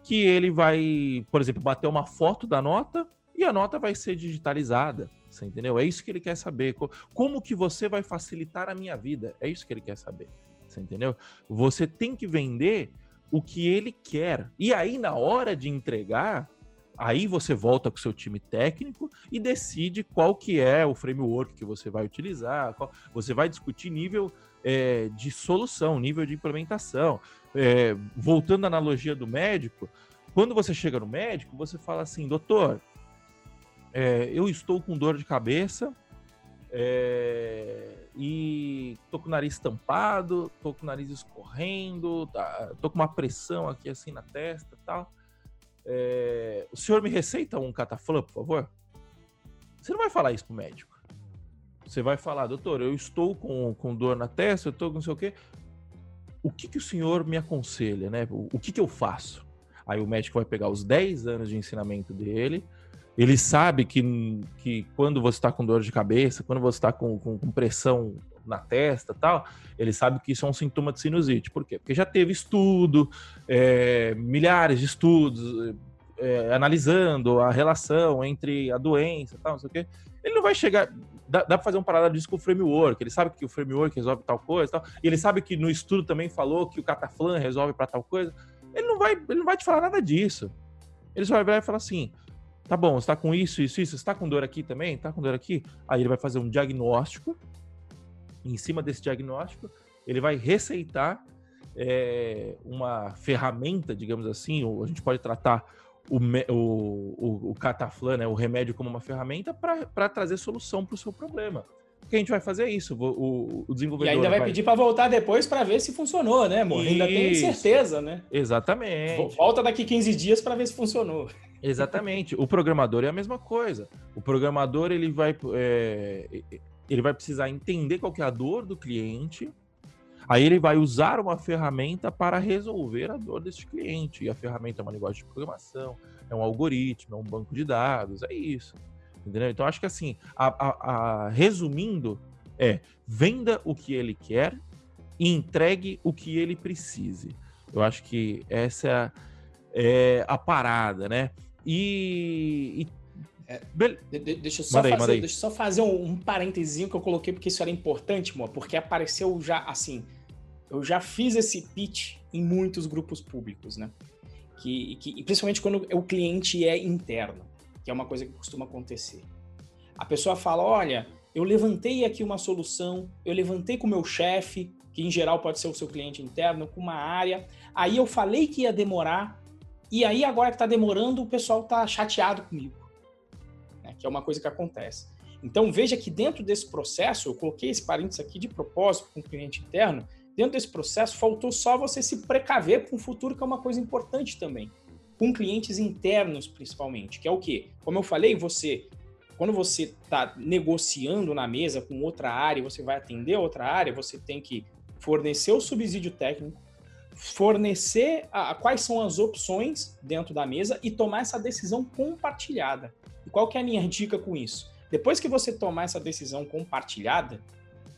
que ele vai, por exemplo, bater uma foto da nota e a nota vai ser digitalizada. Você entendeu? É isso que ele quer saber. Como que você vai facilitar a minha vida? É isso que ele quer saber. Você entendeu? Você tem que vender o que ele quer. E aí, na hora de entregar, Aí você volta com o seu time técnico e decide qual que é o framework que você vai utilizar. Qual, você vai discutir nível é, de solução, nível de implementação. É, voltando à analogia do médico, quando você chega no médico, você fala assim, doutor, é, eu estou com dor de cabeça é, e tô com o nariz tampado, tô com o nariz escorrendo, tá, tô com uma pressão aqui assim na testa tal. É, o senhor me receita um cataflã, por favor? Você não vai falar isso pro médico. Você vai falar, doutor, eu estou com, com dor na testa, eu estou com não sei o quê. O que, que o senhor me aconselha, né? O, o que, que eu faço? Aí o médico vai pegar os 10 anos de ensinamento dele, ele sabe que, que quando você está com dor de cabeça, quando você está com, com, com, pressão na testa tal, ele sabe que isso é um sintoma de sinusite. Por quê? Porque já teve estudo, é, milhares de estudos é, analisando a relação entre a doença tal, não sei o quê. Ele não vai chegar. Dá, dá para fazer um paralelo disso com o framework. Ele sabe que o framework resolve tal coisa tal. E ele sabe que no estudo também falou que o cataflã resolve para tal coisa. Ele não, vai, ele não vai te falar nada disso. Ele só vai falar assim: tá bom, você tá com isso, isso, isso, você tá com dor aqui também? Tá com dor aqui? Aí ele vai fazer um diagnóstico em cima desse diagnóstico, ele vai receitar é, uma ferramenta, digamos assim, ou a gente pode tratar o, o, o, Cataflan, né, o remédio, como uma ferramenta para trazer solução para o seu problema. O que a gente vai fazer é isso, o, o desenvolvedor. E ainda vai, vai... pedir para voltar depois para ver se funcionou, né, amor? Isso. Ainda tem certeza, né? Exatamente. Volta daqui 15 dias para ver se funcionou. Exatamente. O programador é a mesma coisa. O programador ele vai é, ele vai precisar entender qual é a dor do cliente, aí ele vai usar uma ferramenta para resolver a dor desse cliente. E a ferramenta é uma linguagem de programação, é um algoritmo, é um banco de dados, é isso. Entendeu? Então, acho que assim, a, a, a, resumindo, é venda o que ele quer e entregue o que ele precise. Eu acho que essa é a, é a parada, né? E, e é, de, deixa, eu só fazer, deixa eu só fazer um, um parênteses que eu coloquei porque isso era importante, porque apareceu já assim. Eu já fiz esse pitch em muitos grupos públicos, né? Que, que, principalmente quando o cliente é interno, que é uma coisa que costuma acontecer. A pessoa fala: olha, eu levantei aqui uma solução, eu levantei com o meu chefe, que em geral pode ser o seu cliente interno, com uma área. Aí eu falei que ia demorar, e aí agora que está demorando, o pessoal está chateado comigo que é uma coisa que acontece. Então veja que dentro desse processo, eu coloquei esse parênteses aqui de propósito com o cliente interno, dentro desse processo faltou só você se precaver para o futuro, que é uma coisa importante também. Com clientes internos, principalmente, que é o quê? Como eu falei, você, quando você está negociando na mesa com outra área, você vai atender outra área, você tem que fornecer o subsídio técnico, fornecer a, a, quais são as opções dentro da mesa e tomar essa decisão compartilhada. E qual que é a minha dica com isso? Depois que você tomar essa decisão compartilhada,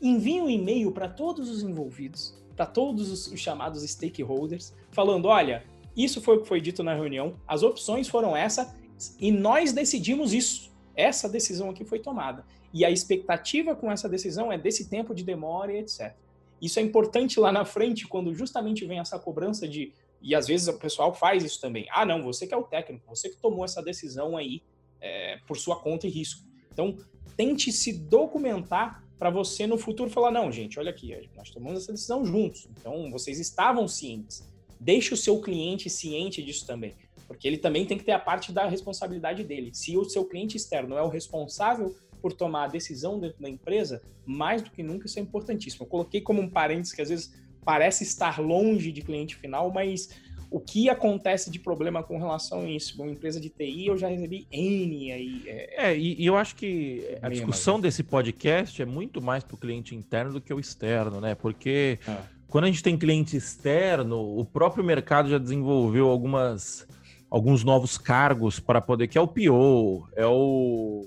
envie um e-mail para todos os envolvidos, para todos os, os chamados stakeholders, falando: olha, Isso foi o que foi dito na reunião. As opções foram essa e nós decidimos isso. Essa decisão aqui foi tomada. E a expectativa com essa decisão é desse tempo de demora e etc. Isso é importante lá na frente, quando justamente vem essa cobrança de. E às vezes o pessoal faz isso também. Ah, não, você que é o técnico, você que tomou essa decisão aí é, por sua conta e risco. Então, tente se documentar para você no futuro falar: não, gente, olha aqui, nós tomamos essa decisão juntos. Então, vocês estavam cientes. Deixe o seu cliente ciente disso também. Porque ele também tem que ter a parte da responsabilidade dele. Se o seu cliente externo é o responsável por tomar a decisão dentro da empresa, mais do que nunca isso é importantíssimo. Eu coloquei como um parênteses que às vezes parece estar longe de cliente final, mas o que acontece de problema com relação a isso? Uma empresa de TI, eu já recebi N aí. É, é e, e, eu acho que a discussão mais. desse podcast é muito mais para o cliente interno do que o externo, né? Porque ah. quando a gente tem cliente externo, o próprio mercado já desenvolveu algumas alguns novos cargos para poder, que é o PO, é o,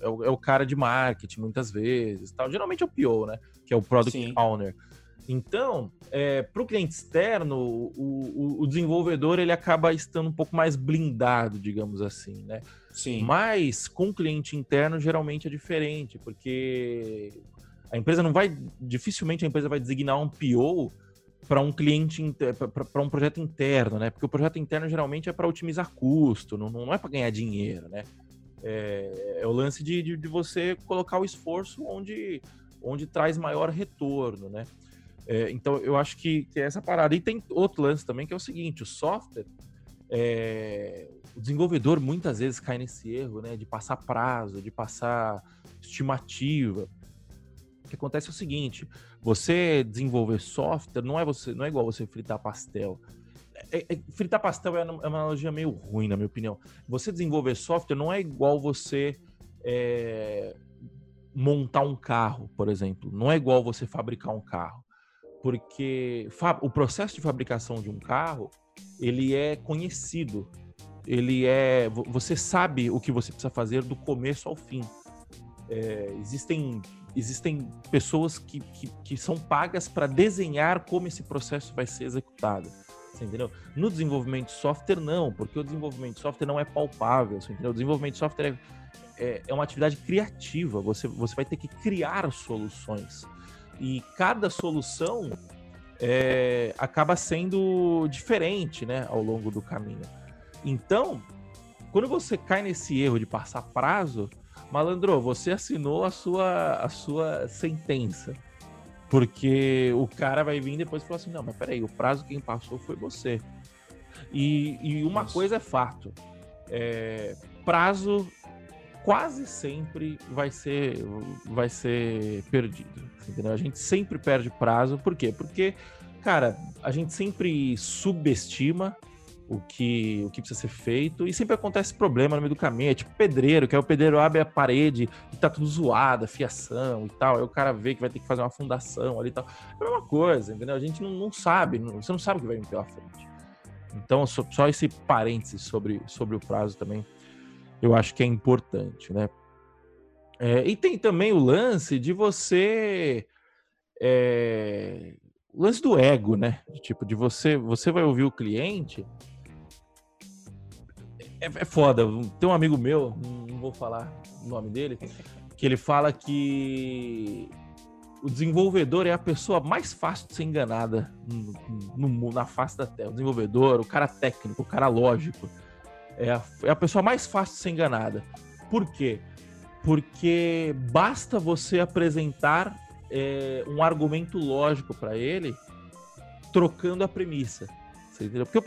é o, é o cara de marketing, muitas vezes, tal. geralmente é o PO, né? Que é o Product Sim. Owner. Então, é, para o cliente externo, o, o, o, desenvolvedor ele acaba estando um pouco mais blindado, digamos assim, né? Sim. Mas com o cliente interno geralmente é diferente, porque a empresa não vai, dificilmente a empresa vai designar um PO para um cliente, para um projeto interno, né? Porque o projeto interno geralmente é para otimizar custo, não, não é para ganhar dinheiro, né? É, é o lance de, de, de, você colocar o esforço onde, onde traz maior retorno, né? É, então eu acho que, que é essa parada. E tem outro lance também que é o seguinte: o software, é, o desenvolvedor muitas vezes cai nesse erro, né? De passar prazo, de passar estimativa. O que acontece é o seguinte: você desenvolver software não é você, não é igual você fritar pastel. É, é, fritar pastel é uma, é analogia meio ruim, na minha opinião. Você desenvolver software não é igual você é, montar um carro, por exemplo. Não é igual você fabricar um carro. Porque o processo de fabricação de um carro, ele é conhecido. Ele é. Você sabe o que você precisa fazer do começo ao fim. É, existem existem pessoas que, que, que são pagas para desenhar como esse processo vai ser executado. Você entendeu? No desenvolvimento de software, não, porque o desenvolvimento de software não é palpável. Entendeu? O desenvolvimento de software é, é, é uma atividade criativa. Você, você vai ter que criar soluções. E cada solução é, acaba sendo diferente né, ao longo do caminho. Então, quando você cai nesse erro de passar prazo, Malandro, você assinou a sua, a sua sentença. Porque o cara vai vir depois e falar assim: não, mas peraí, o prazo quem passou foi você. E, e uma Nossa. coisa é fato: é, prazo quase sempre vai ser, vai ser perdido. Entendeu? A gente sempre perde prazo. Por quê? Porque, cara, a gente sempre subestima o que, o que precisa ser feito, e sempre acontece problema no meio do caminho. É tipo pedreiro, que é o pedreiro abre a parede e tá tudo zoado, fiação e tal. Aí o cara vê que vai ter que fazer uma fundação ali e tal. É a mesma coisa, entendeu? A gente não, não sabe, não, você não sabe o que vai vir pela frente. Então, só, só esse parênteses sobre, sobre o prazo também, eu acho que é importante, né? É, e tem também o lance de você. É, o lance do ego, né? Tipo, de você, você vai ouvir o cliente é, é foda. Tem um amigo meu, não vou falar o nome dele, que ele fala que o desenvolvedor é a pessoa mais fácil de ser enganada no, no, na face da Terra. O desenvolvedor, o cara técnico, o cara lógico. É a, é a pessoa mais fácil de ser enganada. Por quê? Porque basta você apresentar é, um argumento lógico para ele, trocando a premissa. Você entendeu? Porque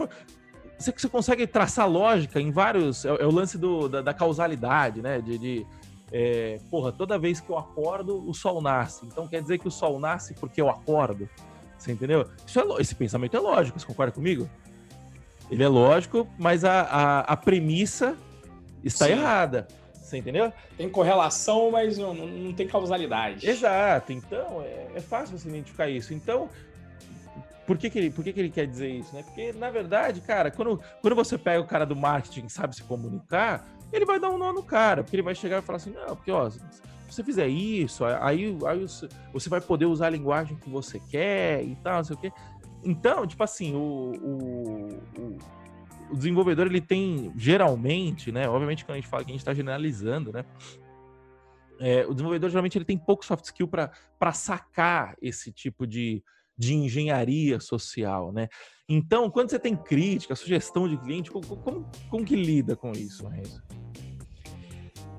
você, você consegue traçar lógica em vários. É, é o lance do, da, da, causalidade, né? De, de é, porra, toda vez que eu acordo, o sol nasce. Então quer dizer que o sol nasce porque eu acordo. Você entendeu? É, esse pensamento é lógico, você concorda comigo? Ele é lógico, mas a, a, a premissa está Sim. errada. Você entendeu? Tem correlação, mas não, não tem causalidade. Exato. Então, é, é fácil você identificar isso. Então, por que, que, ele, por que, que ele quer dizer isso, né? Porque, na verdade, cara, quando, quando você pega o cara do marketing que sabe se comunicar, ele vai dar um nó no cara, porque ele vai chegar e falar assim, não, porque, ó, se você fizer isso, aí, aí você vai poder usar a linguagem que você quer e tal, não sei o quê. então, tipo assim, o, o, o, o, desenvolvedor ele tem geralmente, né? Obviamente, quando a gente fala que a gente está generalizando, né? É, o desenvolvedor geralmente ele tem pouco soft skill para sacar esse tipo de, de engenharia social, né? Então, quando você tem crítica, sugestão de cliente, como, como, como que lida com isso, Renzo?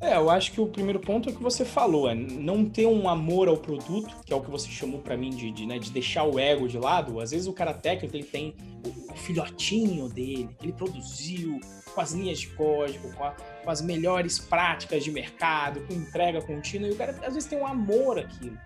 É, eu acho que o primeiro ponto é o que você falou, é não ter um amor ao produto, que é o que você chamou para mim de, de, né, de deixar o ego de lado. Às vezes o cara técnico ele tem filhotinho dele, que ele produziu com as linhas de código, com, a, com, as melhores práticas de mercado, com entrega contínua, e o cara às vezes tem um amor aquilo.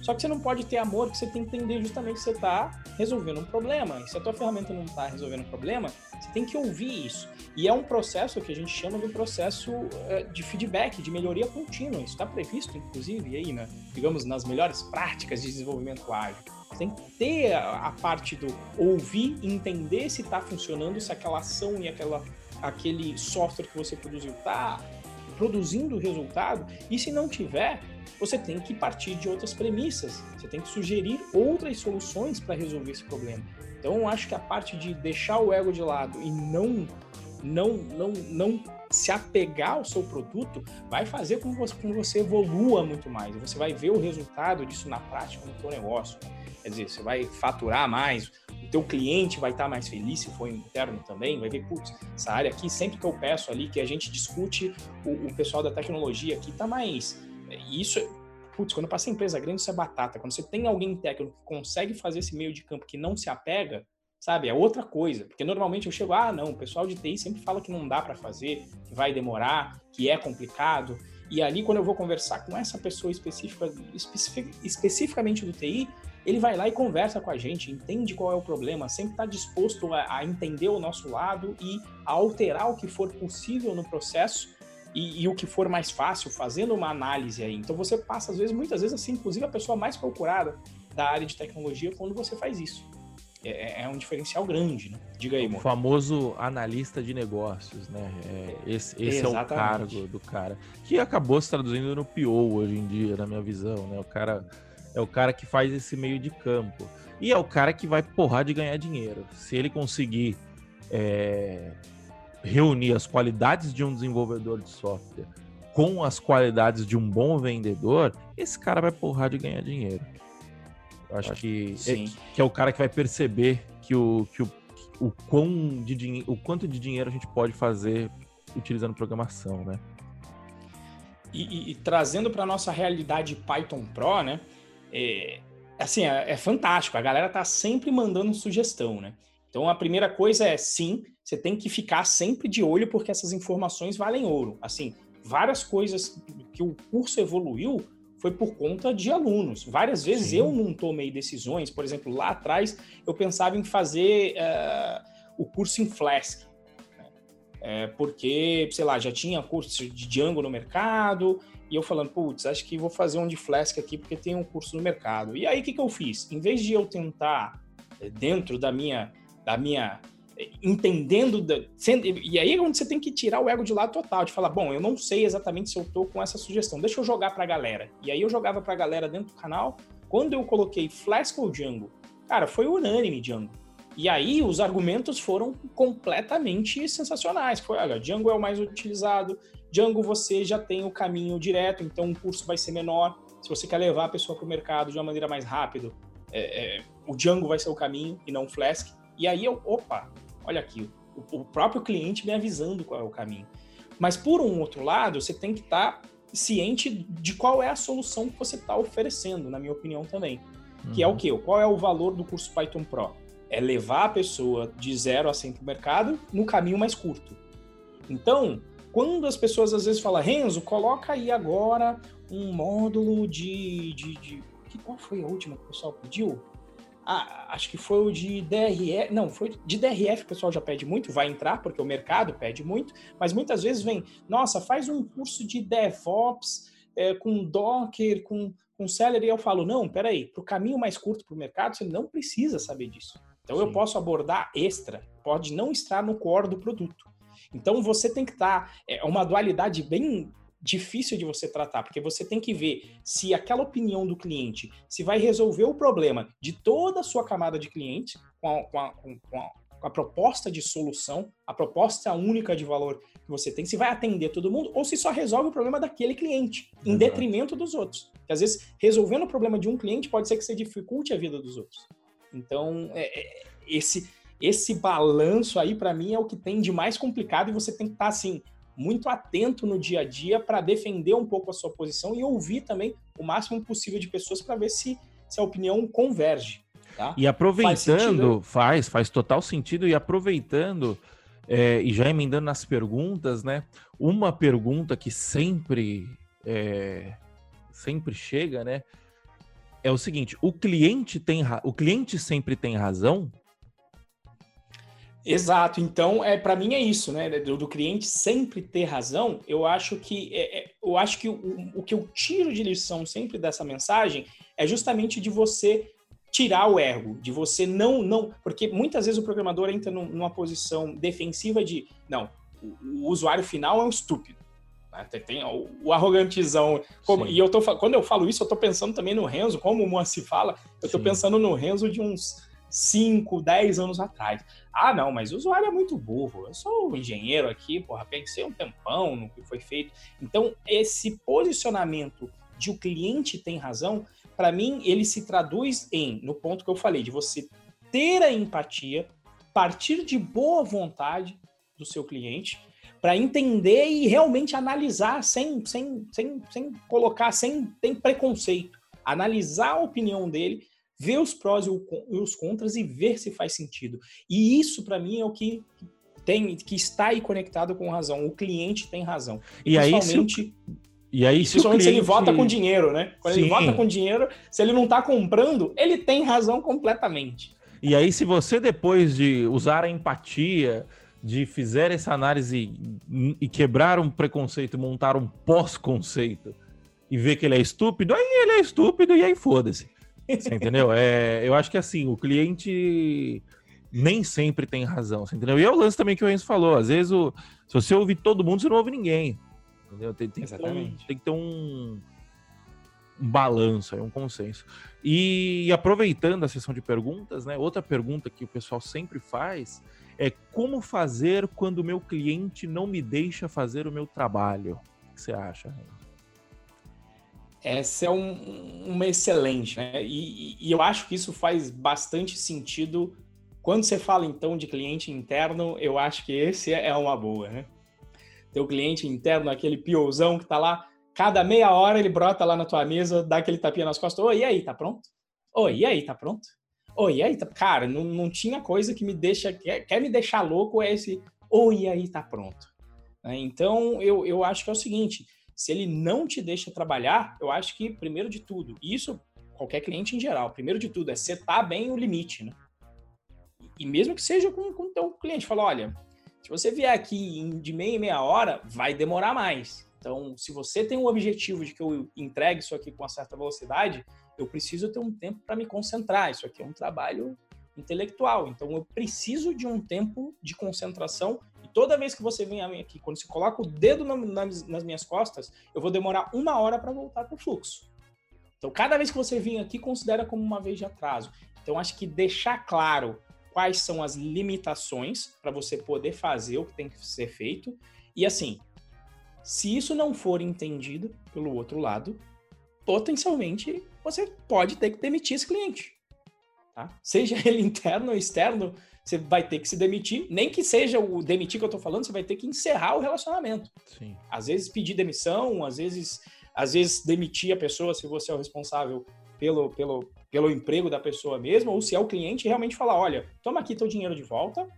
Só que você não pode ter amor, porque você tem que entender justamente que você está resolvendo um problema. E se a tua ferramenta não está resolvendo um problema, você tem que ouvir isso. E é um processo que a gente chama de processo eh, de feedback, de melhoria contínua. Isso está previsto, inclusive, aí, né? digamos, nas melhores práticas de desenvolvimento ágil. Tem que ter a, parte do ouvir, entender se está funcionando, se aquela ação e aquela, aquele software que você produziu está produzindo resultado. E se não tiver, você tem que partir de outras premissas, você tem que sugerir outras soluções para resolver esse problema. Então, eu acho que a parte de deixar o ego de lado e não não não não se apegar ao seu produto vai fazer com que você, com que você evolua muito mais. Você vai ver o resultado disso na prática no seu negócio. Quer dizer, você vai faturar mais, o teu cliente vai estar mais feliz se for interno também, vai ver, putz, essa área aqui, sempre que eu peço ali que a gente discute, o, o pessoal da tecnologia aqui está mais isso, putz, quando passa em empresa grande, isso é batata. Quando você tem alguém técnico que consegue fazer esse meio de campo que não se apega, sabe, é outra coisa. Porque normalmente eu chego, ah, não, o pessoal de TI sempre fala que não dá para fazer, que vai demorar, que é complicado. E ali, quando eu vou conversar com essa pessoa específica, especific, especificamente do TI, ele vai lá e conversa com a gente, entende qual é o problema, sempre está disposto a, a entender o nosso lado e a alterar o que for possível no processo e, e, o que for mais fácil, fazendo uma análise aí. Então você passa, às vezes, muitas vezes, assim, inclusive a pessoa mais procurada da área de tecnologia quando você faz isso. É, é, é um diferencial grande, né? Diga aí, O famoso analista de negócios, né? É, esse, esse é o cargo do cara. Que acabou se traduzindo no PO hoje em dia, na minha visão, né? O cara é o cara que faz esse meio de campo. E é o cara que vai porrar de ganhar dinheiro. Se ele conseguir é, reunir as qualidades de um desenvolvedor de software com as qualidades de um bom vendedor, esse cara vai porrar de ganhar dinheiro. Eu acho, que, é, que é o cara que vai perceber que o, que o, o, quão de, o quanto de dinheiro a gente pode fazer utilizando programação, né? E, e, e trazendo para nossa realidade Python Pro, né? É, assim, é, é fantástico. A galera tá sempre mandando sugestão, né? Então, a primeira coisa é, sim, você tem que ficar sempre de olho porque essas informações valem ouro. Assim, várias coisas que o curso evoluiu foi por conta de alunos. Várias vezes sim. eu não tomei decisões. Por exemplo, lá atrás eu pensava em fazer uh, o curso em Flask. Né? É, porque, sei lá, já tinha curso de Django no mercado, e eu falando, putz, acho que vou fazer um de Flask aqui porque tem um curso no mercado. E aí o que, que eu fiz? Em vez de eu tentar, eh, dentro da minha da minha entendendo da, sendo, e aí é onde você tem que tirar o ego de lado total, de falar, bom, eu não sei exatamente se eu tô com essa sugestão, deixa eu jogar pra galera. E aí eu jogava pra galera dentro do canal, quando eu coloquei Flask ou Django, cara, foi unânime Django. E aí os argumentos foram completamente sensacionais. Foi, olha, Django é o mais utilizado, Django você já tem o caminho direto, então o curso vai ser menor. Se você quer levar a pessoa para o mercado de uma maneira mais rápida, é, é, o Django vai ser o caminho e não o Flask. E aí eu, opa, olha aqui, o, o próprio cliente me avisando qual é o caminho. Mas por um outro lado, você tem que estar tá ciente de qual é a solução que você está oferecendo, na minha opinião também. Uhum. Que é o uhum. quê? Qual é o valor do curso Python Pro? É levar a pessoa de zero a 100 para o mercado no caminho mais curto. Então, quando as pessoas às vezes falam, Renzo, coloca aí agora um módulo de, de, de... Qual foi a última que o pessoal pediu? Ah, acho que foi o de DRF. Não, foi de DRF, o pessoal já pede muito, vai entrar, porque o mercado pede muito, mas muitas vezes vem, nossa, faz um curso de DevOps é, com Docker, com, com Celery. E eu falo, não, peraí, para o caminho mais curto para o mercado, você não precisa saber disso. Então Sim. eu posso abordar extra, pode não estar no core do produto. Então você tem que estar. Tá, é uma dualidade bem difícil de você tratar, porque você tem que ver se aquela opinião do cliente se vai resolver o problema de toda a sua camada de cliente, com a, com a, com a, com a proposta de solução, a proposta única de valor que você tem, se vai atender todo mundo ou se só resolve o problema daquele cliente, em Exato. detrimento dos outros. Porque às vezes, resolvendo o problema de um cliente, pode ser que você dificulte a vida dos outros. Então, é, é, esse, esse balanço aí, para mim, é o que tem de mais complicado e você tem que estar, tá, assim, muito atento no dia a dia para defender um pouco a sua posição e ouvir também o máximo possível de pessoas para ver se, se a opinião converge. Tá? E aproveitando, faz, faz, faz, total sentido, e aproveitando, é, e já emendando nas perguntas, né? Uma pergunta que sempre, é, sempre chega, né? É o seguinte: o cliente tem o cliente sempre tem razão? Exato. Então, é para mim é isso, né? Do, do, cliente sempre ter razão. Eu acho que é, é, eu acho que o, o que eu tiro de lição sempre dessa mensagem é justamente de você tirar o erro, de você não não, porque muitas vezes o programador entra numa posição defensiva de não, o, o usuário final é um estúpido. Né? Tem, o, arrogantizão. Como, e eu tô quando eu falo isso, eu tô pensando também no Renzo, como o Moacir fala, eu tô Sim. pensando no Renzo de uns 5, 10 anos atrás. Ah, não, mas o usuário é muito burro. Eu sou o engenheiro aqui, porra, pensei um tempão no que foi feito. Então, esse posicionamento de o cliente tem razão, para mim, ele se traduz em, no ponto que eu falei, de você ter a empatia, partir de boa vontade do seu cliente, para entender e realmente analisar sem, sem, sem, sem colocar, sem tem preconceito. Analisar a opinião dele ver os prós e os contras e ver se faz sentido. E isso, para mim, é o que tem, que está aí conectado com razão. O cliente tem razão. E aí, se e aí, se, cliente... se ele vota com dinheiro, né? Quando Sim. ele vota com dinheiro, se ele não está comprando, ele tem razão completamente. E aí, se você, depois de usar a empatia, de fizer essa análise e quebrar um preconceito, montar um pós-conceito e ver que ele é estúpido, aí ele é estúpido e aí foda-se. Você entendeu? É, eu acho que assim, o cliente nem sempre tem razão, você entendeu? E é o lance também que o Enzo falou. Às vezes, o, se você ouvir todo mundo, você não ouve ninguém. Entendeu? Tem, tem, Exatamente. Que, um, tem que ter um, um balanço, um consenso. E, e aproveitando a sessão de perguntas, né? Outra pergunta que o pessoal sempre faz é como fazer quando o meu cliente não me deixa fazer o meu trabalho? O que você acha, Renzo? Essa é um, uma excelente, né? E, e, eu acho que isso faz bastante sentido. Quando você fala então de cliente interno, eu acho que esse é uma boa, né? Teu cliente interno, aquele piozão que tá lá, cada meia hora ele brota lá na tua mesa, dá aquele tapinha nas costas. Oi, e aí, tá pronto? Oi, e aí, tá pronto? Oi, e aí, tá... cara, não, não tinha coisa que me deixa, quer, quer me deixar louco, é esse, oi, e aí, tá pronto. Né? Então, eu, eu acho que é o seguinte, se ele não te deixa trabalhar, eu acho que, primeiro de tudo, isso qualquer cliente em geral, primeiro de tudo, é setar bem o limite, né? E mesmo que seja com o teu cliente, fala, olha, se você vier aqui de meia em meia hora, vai demorar mais. Então, se você tem o objetivo de que eu entregue isso aqui com uma certa velocidade, eu preciso ter um tempo para me concentrar. Isso aqui é um trabalho intelectual. Então, eu preciso de um tempo de concentração toda vez que você vem aqui, quando você coloca o dedo na, nas, nas minhas costas, eu vou demorar uma hora para voltar para o fluxo. Então, cada vez que você vem aqui, considera como uma vez de atraso. Então, acho que deixar claro quais são as limitações para você poder fazer o que tem que ser feito. E assim, se isso não for entendido pelo outro lado, potencialmente você pode ter que demitir esse cliente. Tá? Seja ele interno ou externo, você vai ter que se demitir. Nem que seja o demitir que eu tô falando, você vai ter que encerrar o relacionamento. Sim. Às vezes pedir demissão, às vezes, às vezes demitir a pessoa se você é o responsável pelo, pelo, pelo emprego da pessoa mesmo, ou se é o cliente realmente falar, olha, toma aqui teu dinheiro de volta,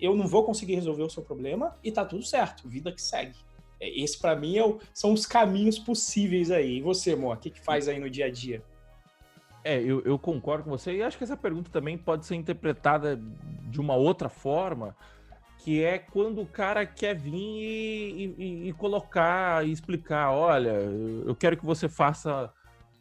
eu não vou conseguir resolver o seu problema e tá tudo certo, vida que segue. É, esse para mim é o, são os caminhos possíveis aí. E você, Mo, o que, que faz aí no dia a dia? É, eu, eu, concordo com você e acho que essa pergunta também pode ser interpretada de uma outra forma, que é quando o cara quer vir e, e, e colocar e explicar, olha, eu quero que você faça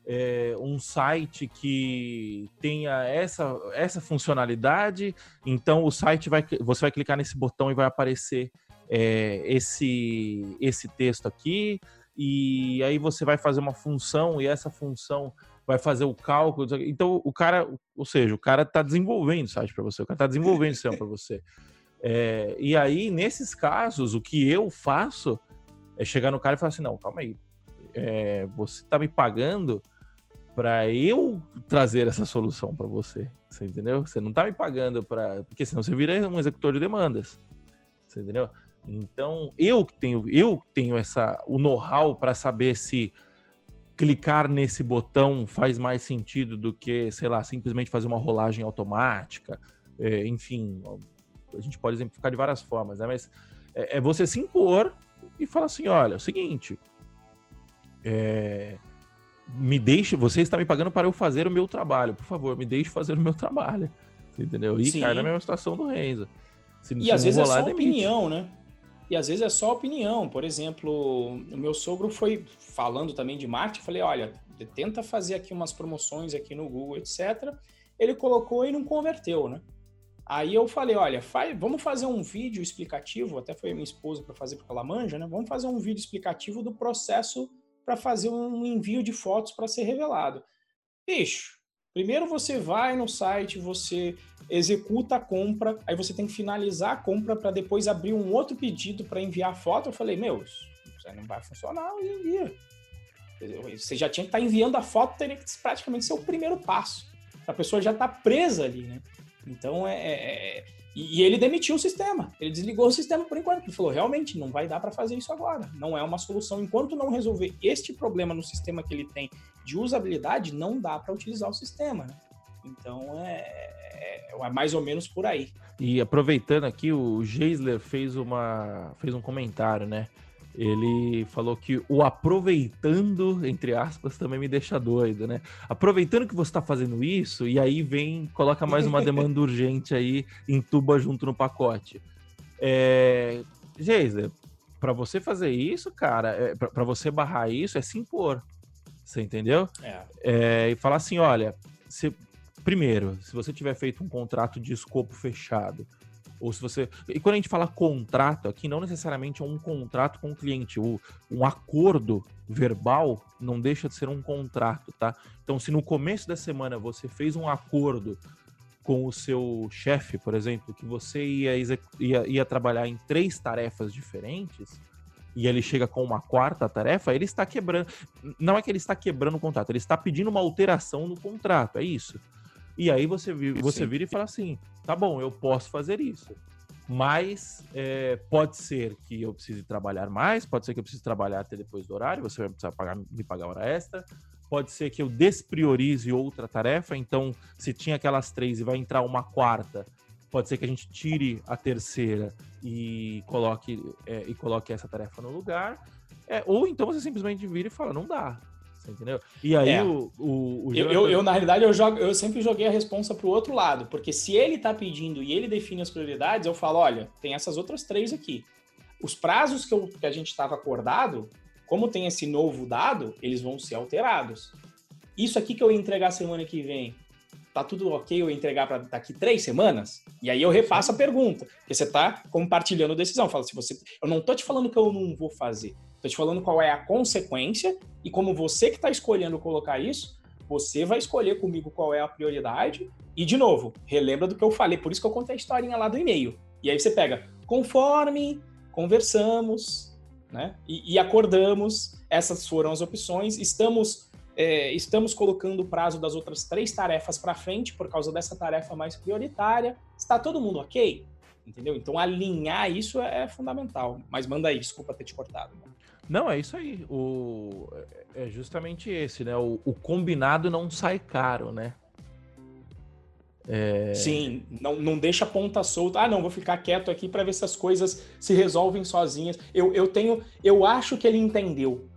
é, um site que tenha essa, essa funcionalidade, então o site vai, você vai clicar nesse botão e vai aparecer é, esse, esse texto aqui, e aí você vai fazer uma função e essa função vai fazer o cálculo. Então, o cara, ou seja, o cara está desenvolvendo site para você, o cara está desenvolvendo sistema para você. É, e aí, nesses casos, o que eu faço é chegar no cara e falar assim: não, calma aí, é, você está me pagando para eu trazer essa solução para você. Você entendeu? Você não está me pagando para. Porque senão você vira um executor de demandas. Você entendeu? Então, eu tenho, eu tenho essa, o know-how para saber se clicar nesse botão faz mais sentido do que, sei lá, simplesmente fazer uma rolagem automática. É, enfim, a gente pode exemplificar de várias formas, né? Mas é, é você se impor e falar assim: olha, é o seguinte. É, me deixe, você está me pagando para eu fazer o meu trabalho. Por favor, me deixe fazer o meu trabalho. entendeu? E Sim. cai na mesma situação do Renzo. Se, e se às vezes é só demite. opinião, né? E às vezes é só opinião. Por exemplo, o meu sogro foi falando também de marketing. Falei, olha, tenta fazer aqui umas promoções aqui no Google, etc. Ele colocou e não converteu, né? Aí eu falei, olha, faz, vamos fazer um vídeo explicativo, até foi minha esposa para fazer porque ela manja, né? Vamos fazer um vídeo explicativo do processo para fazer um envio de fotos para ser revelado. Bicho, primeiro você vai no site, você executa a compra, aí você tem que finalizar a compra para depois abrir um outro pedido para enviar a foto. Eu falei, meu, isso não vai funcionar em dia. Você já tinha que estar tá enviando a foto, teria que praticamente ser o primeiro passo. A pessoa já está presa ali, né? Então é, é, é e, e, ele demitiu o sistema, ele desligou o sistema por enquanto. Ele falou: realmente, não vai dar para fazer isso agora. Não é uma solução. Enquanto não resolver este problema no sistema que ele tem de usabilidade, não dá para utilizar o sistema. Né? Então é, é, é, mais ou menos por aí. E aproveitando aqui, o Geisler fez, uma, fez um comentário, né? Ele falou que o aproveitando, entre aspas, também me deixa doido, né? Aproveitando que você está fazendo isso, e aí vem, coloca mais uma demanda urgente aí, entuba junto no pacote. É, Geisler, para você fazer isso, cara, é, para você barrar isso, é se impor. Você entendeu? É. é e falar assim: olha, se, primeiro, se você tiver feito um contrato de escopo fechado, ou se você. E quando a gente fala contrato aqui, não necessariamente é um contrato com o cliente. O, um acordo verbal não deixa de ser um contrato, tá? Então, se no começo da semana você fez um acordo com o seu chefe, por exemplo, que você ia, ia, ia trabalhar em três tarefas diferentes, e ele chega com uma quarta tarefa, ele está quebrando. Não é que ele está quebrando o contrato, ele está pedindo uma alteração no contrato, é isso. E aí você, você vira e fala assim: tá bom, eu posso fazer isso. Mas é, pode ser que eu precise trabalhar mais, pode ser que eu precise trabalhar até depois do horário, você vai precisar pagar, me pagar hora extra. Pode ser que eu despriorize outra tarefa, então se tinha aquelas três e vai entrar uma quarta, pode ser que a gente tire a terceira e coloque, é, e coloque essa tarefa no lugar. É, ou então você simplesmente vira e fala, não dá, você entendeu? E aí é. o, o, o eu, eu, eu, na realidade, eu, jogo, eu sempre joguei a responsa pro outro lado, porque se ele tá pedindo e ele define as prioridades, eu falo, olha, tem essas outras três aqui. Os prazos que, eu, que a gente estava acordado, como tem esse novo dado, eles vão ser alterados. Isso aqui que eu ia entregar semana que vem, tá tudo ok eu entregar para daqui três semanas? E aí eu repasso a pergunta, porque você tá compartilhando decisão. Fala, se você, eu não tô te falando que eu não vou fazer. Estou te falando qual é a consequência e como você que está escolhendo colocar isso, você vai escolher comigo qual é a prioridade. E, de novo, relembra do que eu falei, por isso que eu contei a historinha lá do e-mail. E aí você pega, conforme conversamos né, e, e acordamos, essas foram as opções, estamos, é, estamos colocando o prazo das outras três tarefas para frente por causa dessa tarefa mais prioritária. Está todo mundo ok? Entendeu? Então, alinhar isso é, é fundamental. Mas manda aí, desculpa ter te cortado. Não, é isso aí. O, é justamente esse, né? O, o combinado não sai caro, né? É... Sim, não, não deixa a ponta solta. Ah, não, vou ficar quieto aqui para ver se as coisas se resolvem sozinhas. Eu, eu tenho, eu acho que ele entendeu.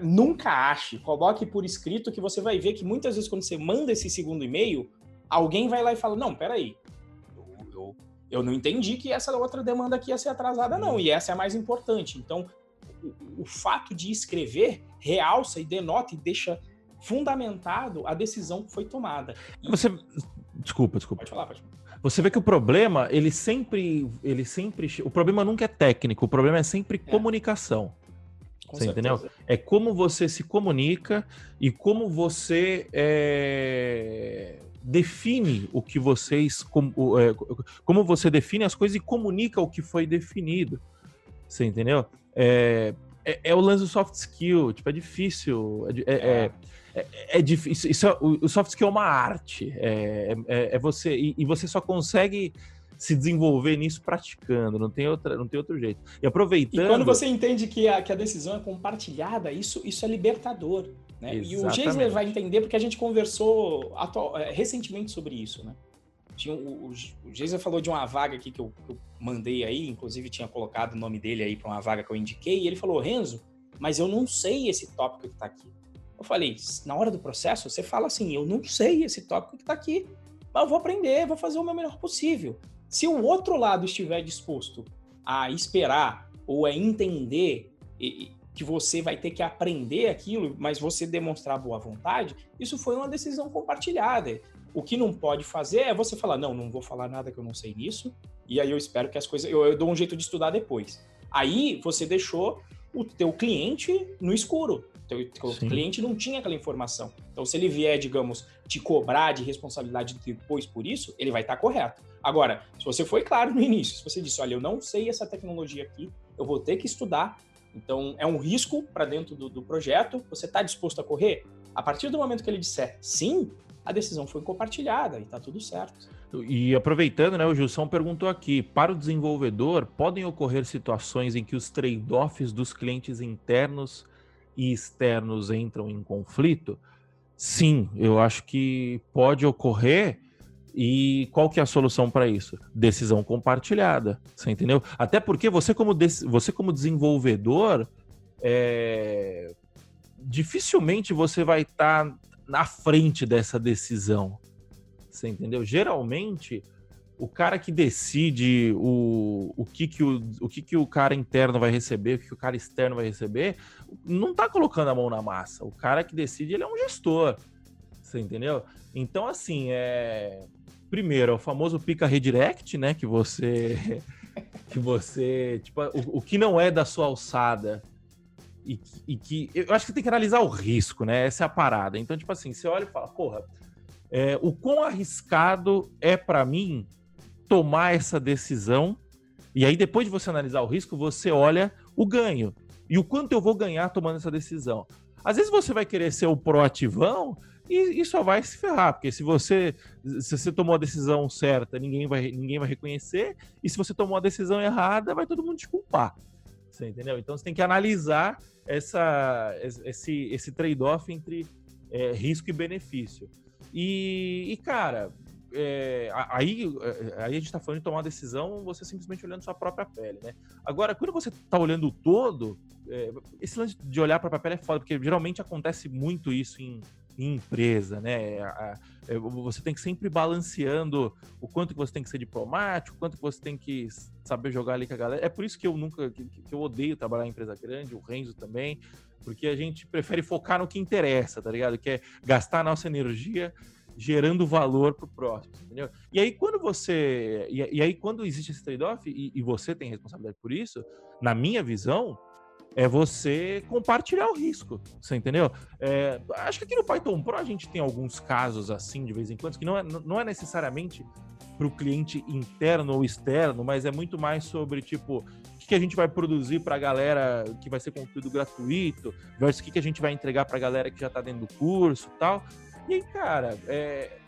nunca ache, coloque por escrito que você vai ver que muitas vezes quando você manda esse segundo e-mail, alguém vai lá e fala: Não, peraí, eu, eu, eu não entendi que essa outra demanda aqui ia ser atrasada, não, e essa é a mais importante. Então, o, fato de escrever realça e denota e deixa fundamentado a decisão que foi tomada. E... Você desculpa, desculpa. Pode falar, pode falar. Você vê que o problema, ele sempre, ele sempre, o problema nunca é técnico, o problema é sempre é. comunicação. Com você certeza. entendeu? É como você se comunica e como você é, define o que vocês. Como, é, como você define as coisas e comunica o que foi definido. Você entendeu? É, é, é o lance do soft skill. Tipo, é difícil. É, é, é, é difícil. Isso, o, o, soft skill é uma arte. É, é, você. E, e você só consegue se desenvolver nisso praticando, não tem, outra, não tem outro jeito. E aproveitando. E quando você entende que a, que a decisão é compartilhada, isso, isso é libertador. Né? E o Geisler vai entender porque a gente conversou atual, é, recentemente sobre isso. Né? Tinha, o, o, o Geisler falou de uma vaga aqui que eu, que eu mandei aí, inclusive tinha colocado o nome dele aí para uma vaga que eu indiquei, e ele falou: Renzo, mas eu não sei esse tópico que está aqui. Eu falei, na hora do processo, você fala assim: eu não sei esse tópico que está aqui, mas eu vou aprender, vou fazer o meu melhor possível. Se o outro lado estiver disposto a esperar ou a entender que você vai ter que aprender aquilo, mas você demonstrar boa vontade, isso foi uma decisão compartilhada. O que não pode fazer é você falar, não, não vou falar nada que eu não sei nisso, e aí eu espero que as coisas, eu, eu dou um jeito de estudar depois. Aí você deixou o teu cliente no escuro. Teu, teu cliente não tinha aquela informação. Então, se ele vier, digamos, te cobrar de responsabilidade depois por isso, ele vai estar correto. Agora, se você foi claro no início, se você disse, olha, eu não sei essa tecnologia aqui, eu vou ter que estudar, então é um risco para dentro do, do projeto, você está disposto a correr? A partir do momento que ele disser sim, a decisão foi compartilhada e está tudo certo. E aproveitando, né, o Gilson perguntou aqui: para o desenvolvedor, podem ocorrer situações em que os trade-offs dos clientes internos e externos entram em conflito? Sim, eu acho que pode ocorrer. E qual que é a solução para isso? Decisão compartilhada, você entendeu? Até porque você como, você como desenvolvedor, é... dificilmente você vai estar tá na frente dessa decisão, você entendeu? Geralmente, o cara que decide o, o, que, que, o, o que, que o cara interno vai receber, o que, que o cara externo vai receber, não tá colocando a mão na massa. O cara que decide, ele é um gestor. Você entendeu? Então, assim, é. Primeiro, é o famoso pica redirect, né? Que você. que você. Tipo, o, o que não é da sua alçada. E, e que. Eu acho que tem que analisar o risco, né? Essa é a parada. Então, tipo assim, você olha e fala, porra, é, o quão arriscado é para mim tomar essa decisão. E aí, depois de você analisar o risco, você olha o ganho. E o quanto eu vou ganhar tomando essa decisão. Às vezes você vai querer ser o proativão e, e só vai se ferrar, porque se você se você tomou a decisão certa, ninguém vai, ninguém vai reconhecer, e se você tomou a decisão errada, vai todo mundo desculpar. Você entendeu? Então você tem que analisar essa, esse, esse trade-off entre é, risco e benefício. E, e cara, é, aí, é, aí a gente tá falando de tomar uma decisão você simplesmente olhando sua própria pele, né? Agora, quando você tá olhando o todo, é, esse lance de olhar a própria pele é foda, porque geralmente acontece muito isso em, em empresa, né? É, você tem que sempre balanceando o quanto que você tem que ser diplomático, o quanto que você tem que saber jogar ali com a galera. É por isso que eu nunca, que, que eu odeio trabalhar em empresa grande, o Renzo também, porque a gente prefere focar no que interessa, tá ligado? Que é gastar a nossa energia gerando valor para o próximo, entendeu? E aí quando você e, e aí quando existe esse trade-off e, e, você tem responsabilidade por isso, na minha visão é você compartilhar o risco, você entendeu? É, acho que aqui no Python Pro a gente tem alguns casos assim de vez em quando que não é, não é necessariamente para o cliente interno ou externo, mas é muito mais sobre tipo o que a gente vai produzir para a galera que vai ser conteúdo gratuito versus o que a gente vai entregar para a galera que já está dentro do curso, tal. E aí, cara, é,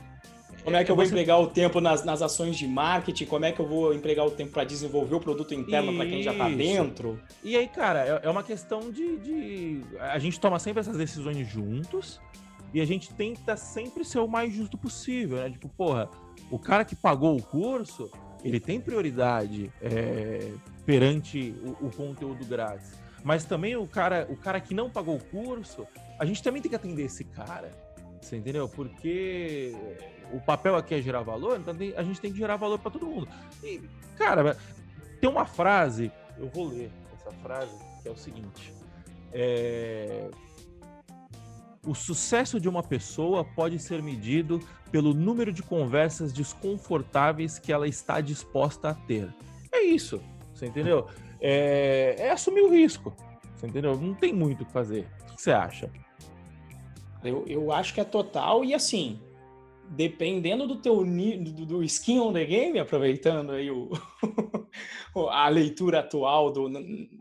como é que eu vou empregar o tempo nas, nas ações de marketing? Como é que eu vou empregar o tempo para desenvolver o produto interno para quem já está dentro? E aí, cara, é, é uma questão de, de, A gente toma sempre essas decisões juntos e a gente tenta sempre ser o mais justo possível, né? Tipo, porra, o cara que pagou o curso, ele tem prioridade é, perante o, o conteúdo grátis. Mas também o cara, o cara que não pagou o curso, a gente também tem que atender esse cara. Você entendeu? Porque o papel aqui é gerar valor, então a gente tem que gerar valor para todo mundo. E, cara, tem uma frase, eu vou ler essa frase, que é o seguinte: é, o sucesso de uma pessoa pode ser medido pelo número de conversas desconfortáveis que ela está disposta a ter. É isso, você entendeu? É, é assumir o risco. Você entendeu? Não tem muito o que fazer. O que você acha? Eu, eu acho que é total, e assim, dependendo do teu do, do skin on the game, aproveitando aí o, a leitura atual do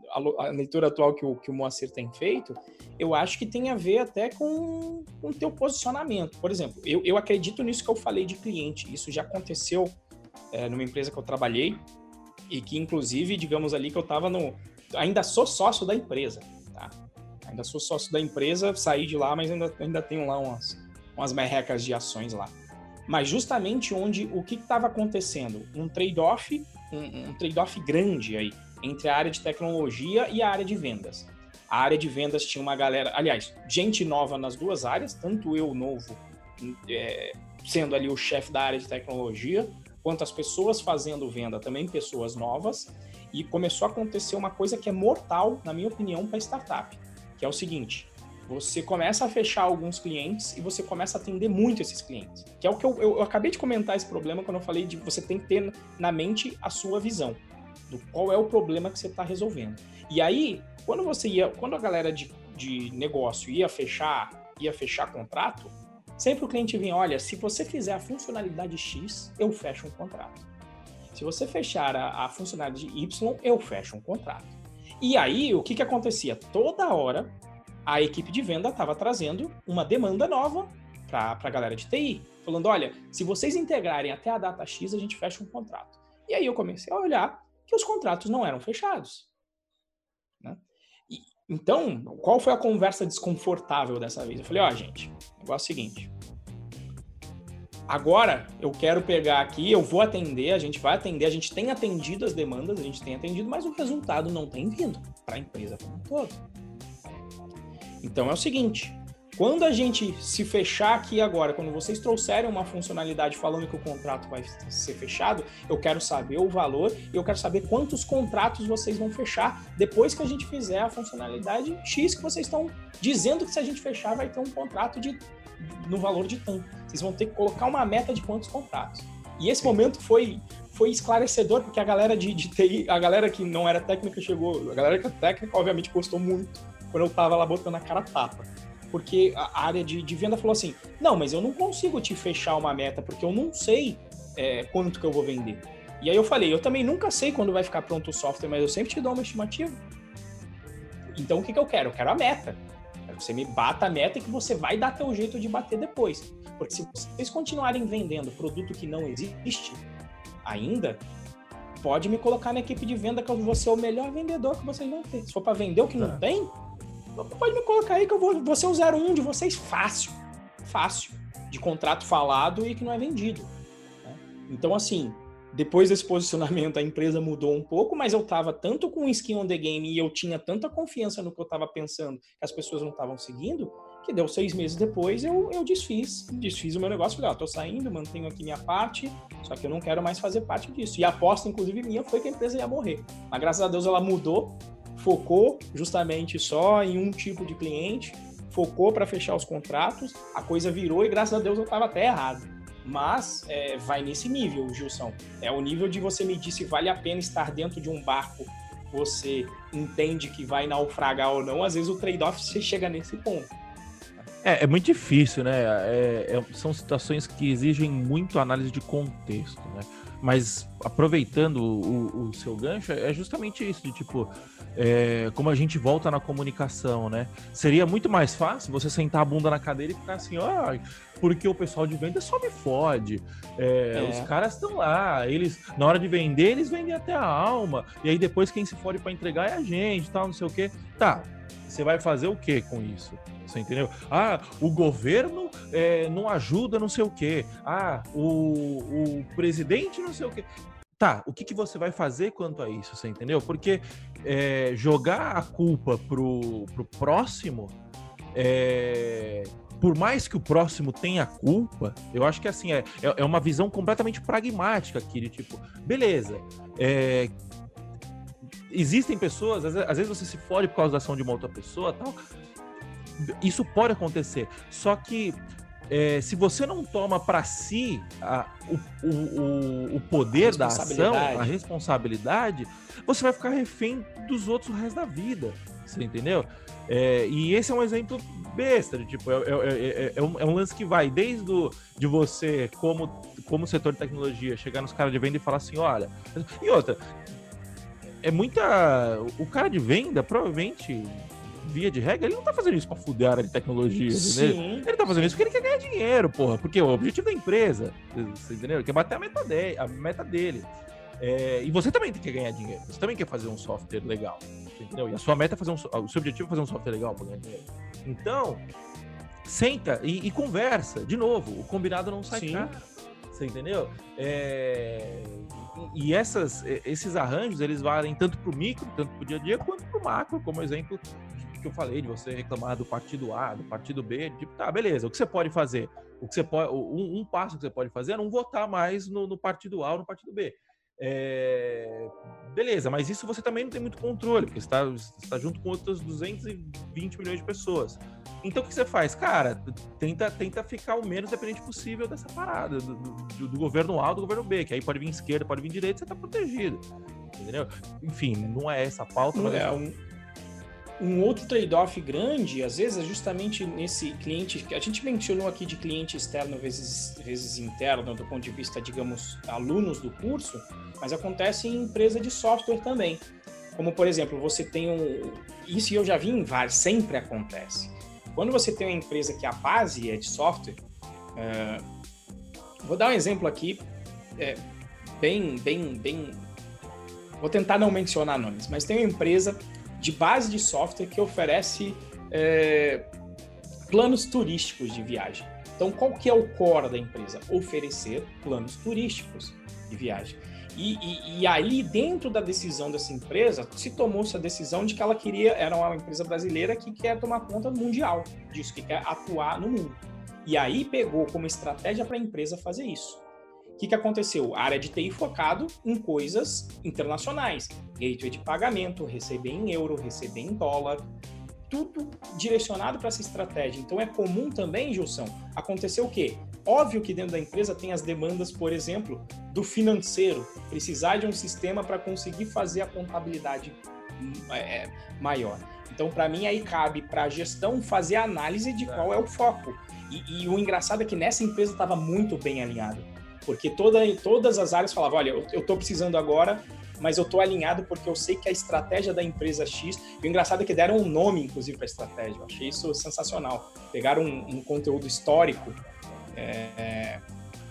a, leitura atual que o, que o Moacir tem feito, eu acho que tem a ver até com o teu posicionamento. Por exemplo, eu, eu acredito nisso que eu falei de cliente. Isso já aconteceu é, numa empresa que eu trabalhei e que, inclusive, digamos ali que eu estava no. Ainda sou sócio da empresa, tá? Ainda sou sócio da empresa, saí de lá, mas ainda, ainda tenho lá umas, umas merrecas de ações lá. Mas justamente onde o que estava acontecendo? Um trade-off, um, um trade-off grande aí entre a área de tecnologia e a área de vendas. A área de vendas tinha uma galera, aliás, gente nova nas duas áreas, tanto eu novo, é, sendo ali o chefe da área de tecnologia, quanto as pessoas fazendo venda, também pessoas novas, e começou a acontecer uma coisa que é mortal, na minha opinião, para startup, que é o seguinte: você começa a fechar alguns clientes e você começa a atender muito esses clientes. Que é o que eu, eu, eu, acabei de comentar esse problema quando eu falei de você tem que ter na mente a sua visão do qual é o problema que você está resolvendo. E aí, quando você ia, quando a galera de, de negócio ia fechar, ia fechar contrato, Sempre o cliente vem, olha, se você fizer a funcionalidade X, eu fecho um contrato. Se você fechar a, a funcionalidade Y, eu fecho um contrato. E aí, o que, que acontecia? Toda hora, a equipe de venda estava trazendo uma demanda nova para a galera de TI, falando, olha, se vocês integrarem até a data X, a gente fecha um contrato. E aí eu comecei a olhar que os contratos não eram fechados. Né? Então, qual foi a conversa desconfortável dessa vez? Eu falei, ó, oh, gente, negócio é o seguinte. Agora eu quero pegar aqui, eu vou atender, a gente vai atender, a gente tem atendido as demandas, a gente tem atendido, mas o resultado não tem vindo para a empresa como um todo. Então é o seguinte, quando a gente se fechar aqui agora, quando vocês trouxerem uma funcionalidade falando que o contrato vai ser fechado, eu quero saber o valor e eu quero saber quantos contratos vocês vão fechar depois que a gente fizer a funcionalidade X que vocês estão dizendo que se a gente fechar vai ter um contrato de no valor de tanto. Vocês vão ter que colocar uma meta de quantos contratos. E esse momento foi foi esclarecedor porque a galera de, de TI, a galera que não era técnica chegou, a galera que é técnica obviamente gostou muito quando eu tava lá botando a cara tapa porque a área de, de, venda falou assim: não, mas eu não consigo te fechar uma meta porque eu não sei é, quanto que eu vou vender. E aí eu falei: eu também nunca sei quando vai ficar pronto o software, mas eu sempre te dou uma estimativa. Então o que, que eu quero? Eu quero a meta. Quero que você me bata a meta e que você vai dar teu jeito de bater depois. Porque se vocês continuarem vendendo produto que não existe ainda, pode me colocar na equipe de venda que eu vou ser o melhor vendedor que vocês vão ter. Se for para vender o que tá. não tem, pode me colocar aí que eu vou, vou ser o 01 de vocês fácil. Fácil. De contrato falado e que não é vendido. Né? Então, assim, depois desse posicionamento a empresa mudou um pouco, mas eu estava tanto com skin on the game e eu tinha tanta confiança no que eu estava pensando que as pessoas não estavam seguindo, que deu seis meses depois eu, eu desfiz, desfiz o meu negócio, falei, ó, tô saindo, mantenho aqui minha parte, só que eu não quero mais fazer parte disso. E a aposta, inclusive, minha foi que a empresa ia morrer. Mas graças a Deus ela mudou, focou justamente só em um tipo de cliente, focou para fechar os contratos, a coisa virou e graças a Deus eu estava até errado. Mas é, vai nesse nível, Gilson. É o nível de você medir se vale a pena estar dentro de um barco, você entende que vai naufragar ou não. Às vezes o trade-off você chega nesse ponto. É, é muito difícil, né? É, é, são situações que exigem muito análise de contexto, né? Mas aproveitando o, o, seu gancho, é justamente isso, de tipo, é, como a gente volta na comunicação, né? Seria muito mais fácil você sentar a bunda na cadeira e ficar assim, ó, oh, porque o pessoal de venda só me fode. É, é. Os caras estão lá, eles, na hora de vender, eles vendem até a alma. E aí depois quem se fode para entregar é a gente, tal, não sei o quê. Tá, você vai fazer o que com isso? Você entendeu? Ah, o governo é, não ajuda, não sei o quê. Ah, o, o presidente não sei o quê. Tá, o que, que você vai fazer quanto a isso, você entendeu? Porque é, jogar a culpa pro, pro próximo, é, por mais que o próximo tenha culpa, eu acho que assim, é, é, é uma visão completamente pragmática aqui, de tipo, beleza, é, existem pessoas, às, às, vezes você se fode por causa da ação de uma outra pessoa tal. Isso pode acontecer. Só que é, se você não toma para si a, o, o, o poder da ação, a responsabilidade, você vai ficar refém dos outros o resto da vida. Você entendeu? É, e esse é um exemplo besta, de, tipo, é, é, é, um, é um lance que vai desde do, de você, como, como setor de tecnologia, chegar nos caras de venda e falar assim, olha. E outra, é muita. O cara de venda, provavelmente, via de regra, ele não tá fazendo isso pra fuder a área de tecnologia, entendeu? Ele tá fazendo isso porque ele quer ganhar dinheiro, porra. Porque o objetivo da empresa, você entendeu? Ele quer bater a meta dele. A meta dele. É, e você também tem que ganhar dinheiro. Você também quer fazer um software legal. Entendeu? E a sua meta é fazer um. O seu objetivo é fazer um software legal para ganhar dinheiro. Então, senta e, e, conversa. De novo, o combinado não sai Sim. Você entendeu? É, e essas, esses arranjos, eles valem tanto para o micro, tanto para o dia a dia, quanto para o macro, como exemplo que eu falei de você reclamar do partido A, do partido B, tipo, tá, beleza, o que você pode fazer? O que você pode, um, um passo que você pode fazer é não votar mais no, no partido A ou no partido B. É... Beleza, mas isso você também não tem muito controle, porque você está, está junto com outras 220 milhões de pessoas. Então o que você faz? Cara, tenta, tenta ficar o menos dependente possível dessa parada, do, do, do governo A ou do governo B, que aí pode vir esquerda, pode vir direita, você está protegido. Entendeu? Enfim, não é essa a pauta, mas. É um um outro trade-off grande, às vezes, é justamente nesse cliente, que a gente mencionou aqui de cliente externo vezes, vezes interno, do ponto de vista, digamos, alunos do curso, mas acontece em empresa de software também. Como, por exemplo, você tem um. Isso eu já vi em vários, sempre acontece. Quando você tem uma empresa que a base é de software, é... vou dar um exemplo aqui, é, bem, bem, bem. Vou tentar não mencionar nomes, mas tem uma empresa de base de software que oferece é, planos turísticos de viagem. Então, qual que é o core da empresa? Oferecer planos turísticos de viagem. E, e, e aí, dentro da decisão dessa empresa, se tomou essa decisão de que ela queria, era uma empresa brasileira que quer tomar conta mundial disso, que quer atuar no mundo. E aí pegou como estratégia para a empresa fazer isso que, que aconteceu? A área de TI focado em coisas internacionais. Gateway de pagamento, receber em euro, receber em dólar, tudo direcionado para essa estratégia. Então é comum também, Gilson, acontecer o quê? Óbvio que dentro da empresa tem as demandas, por exemplo, do financeiro, precisar de um sistema para conseguir fazer a contabilidade hum, é, maior. Então, para mim, aí cabe para a gestão fazer a análise de qual é o foco. E, e o engraçado é que nessa empresa estava muito bem alinhado porque toda, todas as áreas falavam, olha, eu estou precisando agora, mas eu estou alinhado porque eu sei que a estratégia da empresa X. E o engraçado é que deram um nome, inclusive, para a estratégia. Eu achei isso sensacional. Pegaram um, um conteúdo histórico. É,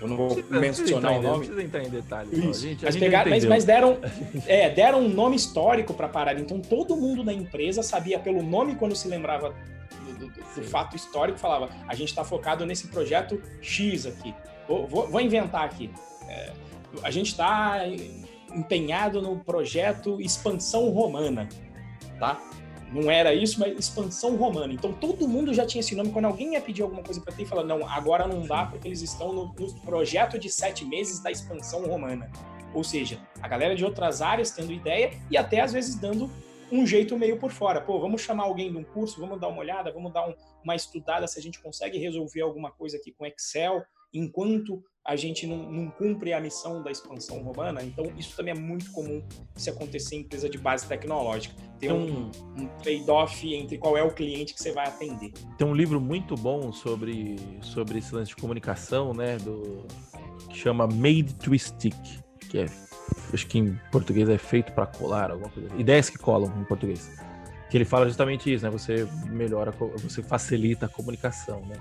eu não vou precisa, mencionar precisa o nome. Não precisa entrar em detalhes. Gente, mas, pegaram, mas, mas, deram, é, deram um nome histórico para parar. Então todo mundo na empresa sabia pelo nome quando se lembrava do, do, do, do fato histórico, falava: a gente está focado nesse projeto X aqui. Vou, vou, inventar aqui. É, a gente está empenhado no projeto Expansão Romana, tá? Não era isso, mas Expansão Romana. Então todo mundo já tinha esse nome. Quando alguém ia pedir alguma coisa para ti, fala não, agora não dá porque eles estão no, no projeto de sete meses da Expansão Romana. Ou seja, a galera de outras áreas tendo ideia e até às vezes dando um jeito meio por fora. Pô, vamos chamar alguém de um curso, vamos dar uma olhada, vamos dar um, uma estudada se a gente consegue resolver alguma coisa aqui com Excel, enquanto a gente não, não, cumpre a missão da expansão romana. Então, isso também é muito comum se acontecer em empresa de base tecnológica. Ter um, um trade-off entre qual é o cliente que você vai atender. Tem um livro muito bom sobre, sobre esse lance de comunicação, né? Do, que chama Made to Stick, que é, acho que em português é feito para colar, alguma coisa. Assim. Ideias que colam em português. Que ele fala justamente isso, né? Você melhora, você facilita a comunicação, né?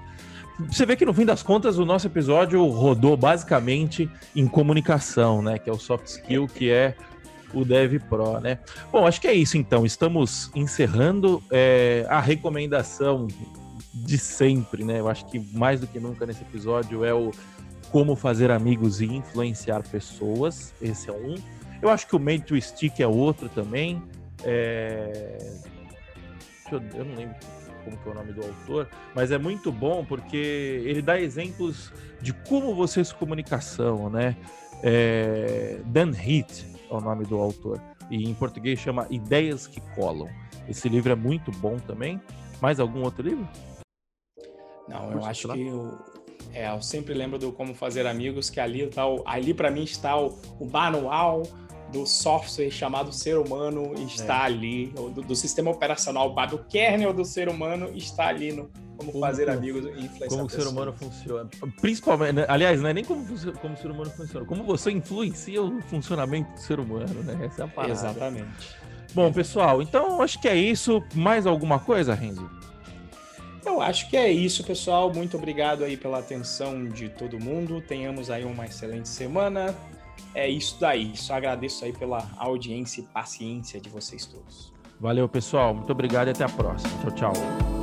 Você vê que no fim das contas o nosso episódio rodou basicamente em comunicação, né? Que é o soft skill, que é o Dev Pro, né? Bom, acho que é isso então. Estamos encerrando é, a recomendação de sempre, né? Eu acho que mais do que nunca nesse episódio é o como fazer amigos e influenciar pessoas. Esse é um. Eu acho que o Made to Stick é outro também. É... Eu, eu não lembro como que é o nome do autor, mas é muito bom porque ele dá exemplos de como você se comunicação, né? É, Dan Heath é o nome do autor e em português chama Ideias que Colam. Esse livro é muito bom também. Mais algum outro livro? Não, eu acho que eu, é, eu sempre lembro do Como Fazer Amigos, que ali tá o, ali para mim está o, o manual do software chamado ser humano está é. ali, do, do, sistema operacional, do kernel do ser humano está ali no como, como fazer amigos e influenciar Como o ser humano funciona. Principalmente, né? aliás, não é nem como, como o ser humano funciona, como você influencia o funcionamento do ser humano, né? Essa é a parada. Exatamente. Bom, pessoal, então acho que é isso. Mais alguma coisa, Renzo? Eu acho que é isso, pessoal. Muito obrigado aí pela atenção de todo mundo. Tenhamos aí uma excelente semana. É isso daí. Só agradeço aí pela audiência e paciência de vocês todos. Valeu, pessoal. Muito obrigado e até a próxima. Tchau, tchau.